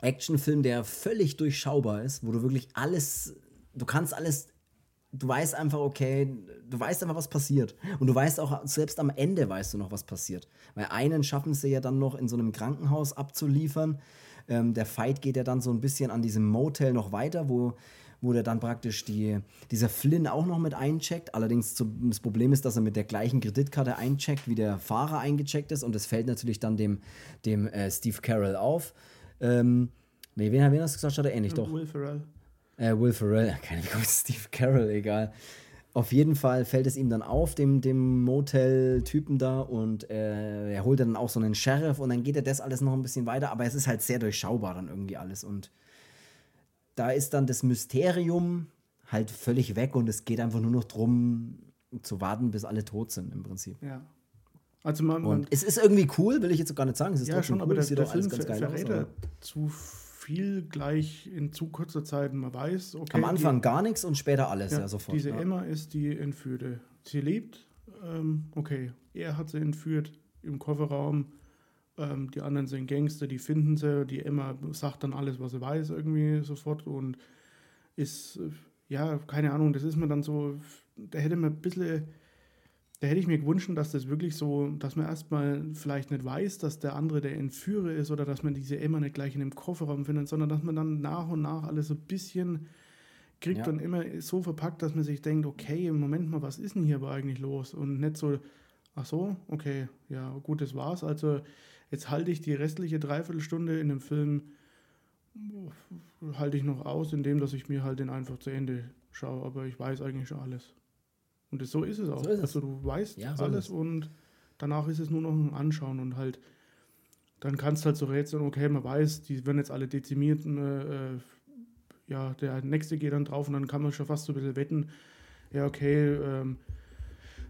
Actionfilm, der völlig durchschaubar ist, wo du wirklich alles, du kannst alles, du weißt einfach, okay, du weißt einfach, was passiert. Und du weißt auch, selbst am Ende weißt du noch, was passiert. Weil einen schaffen sie ja dann noch in so einem Krankenhaus abzuliefern. Ähm, der Fight geht ja dann so ein bisschen an diesem Motel noch weiter, wo wo der dann praktisch die, dieser Flynn auch noch mit eincheckt. Allerdings zum, das Problem ist, dass er mit der gleichen Kreditkarte eincheckt, wie der Fahrer eingecheckt ist. Und das fällt natürlich dann dem, dem äh, Steve Carroll auf. Ähm, nee, wen, wen hast du gesagt? Hat er ähnlich doch. Will Ferrell. Äh, Will Ferrell, (laughs) keine Ahnung, Steve Carroll, egal. Auf jeden Fall fällt es ihm dann auf, dem, dem Motel-Typen da, und äh, er holt dann auch so einen Sheriff und dann geht er das alles noch ein bisschen weiter, aber es ist halt sehr durchschaubar dann irgendwie alles und da ist dann das Mysterium halt völlig weg und es geht einfach nur noch darum, zu warten, bis alle tot sind im Prinzip. Ja. Also man, man es ist irgendwie cool, will ich jetzt gar nicht sagen. Es ist ja, schon, cool, aber der, der Film ver verrät aus, zu viel gleich in zu kurzer Zeit. Man weiß, okay. Am Anfang die, gar nichts und später alles, ja, ja sofort. Diese ja. Emma ist die Entführte. Sie lebt, ähm, okay. Er hat sie entführt im Kofferraum ähm, die anderen sind Gangster, die finden sie. Die Emma sagt dann alles, was sie weiß, irgendwie sofort und ist ja, keine Ahnung, das ist mir dann so, da hätte man ein bisschen, da hätte ich mir gewünscht, dass das wirklich so, dass man erstmal vielleicht nicht weiß, dass der andere der Entführer ist oder dass man diese Emma nicht gleich in dem Kofferraum findet, sondern dass man dann nach und nach alles so ein bisschen kriegt Ja. und immer so verpackt, dass man sich denkt, okay, im Moment mal, was ist denn hier aber eigentlich los? Und nicht so, ach so, okay, ja, gut, das war's. Also jetzt halte ich die restliche Dreiviertelstunde in dem Film, halte ich noch aus, indem dass ich mir halt den einfach zu Ende schaue, aber ich weiß eigentlich schon alles. Und das, so ist es auch. So ist es. Also du weißt Ja, so alles es. und danach ist es nur noch ein Anschauen und halt, dann kannst du halt so rätseln, okay, man weiß, die werden jetzt alle dezimiert, äh, äh, ja, der nächste geht dann drauf und dann kann man schon fast so ein bisschen wetten, ja, okay, ähm,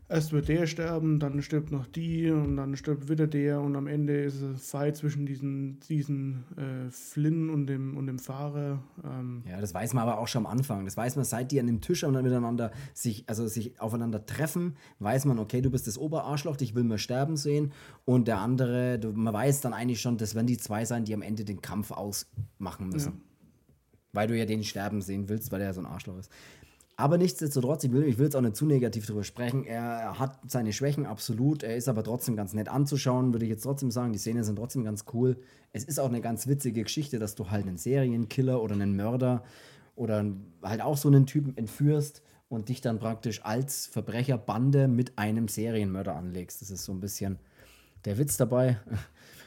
erst wird der sterben, dann stirbt noch die und dann stirbt wieder der und am Ende ist es ein Fight zwischen diesen, diesen äh, Flynn und dem, und dem Fahrer. Ähm, Ja, das weiß man aber auch schon am Anfang. Das weiß man, seit die an dem Tisch miteinander sich, also sich aufeinander treffen, weiß man, okay, du bist das Oberarschloch, dich will man sterben sehen. Und der andere, man weiß dann eigentlich schon, das werden die zwei sein, die am Ende den Kampf ausmachen müssen. Ja. Weil du ja den sterben sehen willst, weil er so ein Arschloch ist. Aber nichtsdestotrotz, ich will, ich will jetzt auch nicht zu negativ drüber sprechen. Er hat seine Schwächen absolut. Er ist aber trotzdem ganz nett anzuschauen, würde ich jetzt trotzdem sagen. Die Szenen sind trotzdem ganz cool. Es ist auch eine ganz witzige Geschichte, dass du halt einen Serienkiller oder einen Mörder oder halt auch so einen Typen entführst und dich dann praktisch als Verbrecherbande mit einem Serienmörder anlegst. Das ist so ein bisschen der Witz dabei.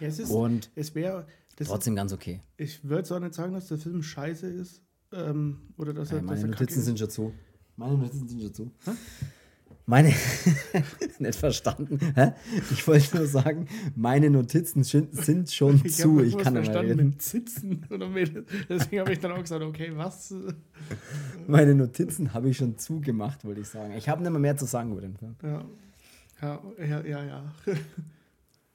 ja, es ist, Und es wäre, trotzdem ganz okay. ich würde zwar nicht sagen, dass der Film scheiße ist, ähm, oder dass er, Ey, meine dass er Notizen ist. sind schon zu. Meine Notizen sind schon zu. Meine. (laughs) nicht verstanden. Hä? Ich wollte nur sagen, meine Notizen sind schon Ich zu. Ich kann nicht reden. mit Sitzen oder mit, deswegen habe ich dann auch gesagt, okay, was? Meine Notizen habe ich schon zugemacht, wollte ich sagen. Ich habe nicht mehr, mehr zu sagen über den Film. Ja, ja, ja, ja. ja.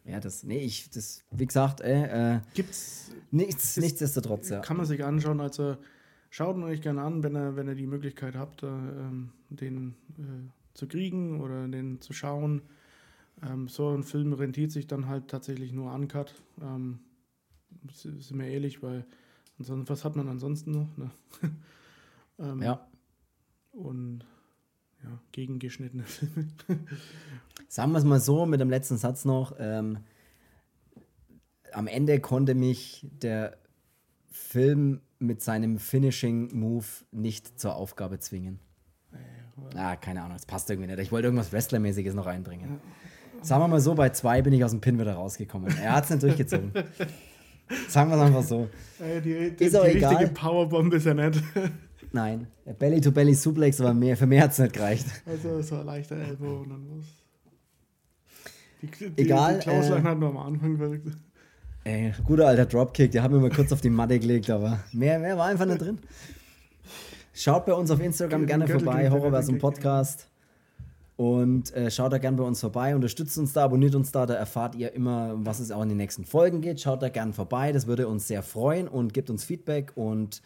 Ja, das, nee, ich, das, wie gesagt, äh, äh, Gibt's, nichts, nichtsdestotrotz, ja. kann man sich anschauen, also schaut ihn euch gerne an, wenn ihr, wenn ihr die Möglichkeit habt, äh, ähm, den äh, zu kriegen oder den zu schauen. Ähm, so ein Film rentiert sich dann halt tatsächlich nur uncut. Ähm, sind wir ehrlich, weil ansonsten, was hat man ansonsten noch? Ne? (laughs) ähm, Ja. Und ja, gegengeschnittene (laughs) Filme. Sagen wir es mal so, mit dem letzten Satz noch. Ähm, am Ende konnte mich der Film mit seinem Finishing Move nicht zur Aufgabe zwingen. Ah, keine Ahnung, das passt irgendwie nicht. Ich wollte irgendwas Wrestlermäßiges noch einbringen. Sagen wir mal so, bei zwei bin ich aus dem Pin wieder rausgekommen. Er hat es nicht durchgezogen. Sagen wir es einfach so. Äh, die die, Ist die auch richtige egal. Powerbomb ist ja nicht. Nein, der Belly-to-Belly-Suplex war mehr, für mehr hat es nicht gereicht. Also so ein leichter Elbow und dann was. Die, die, Egal, Die Klauslein äh, hat nur am Anfang gewirkt. Ey, guter alter Dropkick, der hat mir mal kurz auf die Matte gelegt, aber mehr, mehr war einfach nicht drin. Schaut bei uns auf Instagram gerne vorbei, Horrorversum Podcast. Und äh, schaut da gerne bei uns vorbei, unterstützt uns da, abonniert uns da, da erfahrt ihr immer, was es auch in den nächsten Folgen geht. Schaut da gerne vorbei, das würde uns sehr freuen und gebt uns Feedback und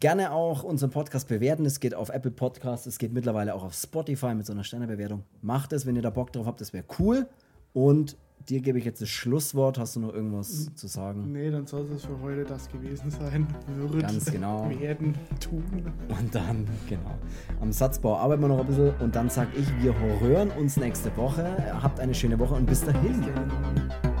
gerne auch unseren Podcast bewerten. Es geht auf Apple Podcasts, es geht mittlerweile auch auf Spotify mit so einer Sternebewertung. Macht es, wenn ihr da Bock drauf habt, das wäre cool. Und dir gebe ich jetzt das Schlusswort. Hast du noch irgendwas zu sagen? Nee, dann soll es für heute das gewesen sein. Wird Ganz genau. (laughs) werden, tun. Und dann, genau. Am Satzbau arbeiten wir noch ein bisschen. Und dann sage ich, wir hören uns nächste Woche. Habt eine schöne Woche und bis dahin. Denn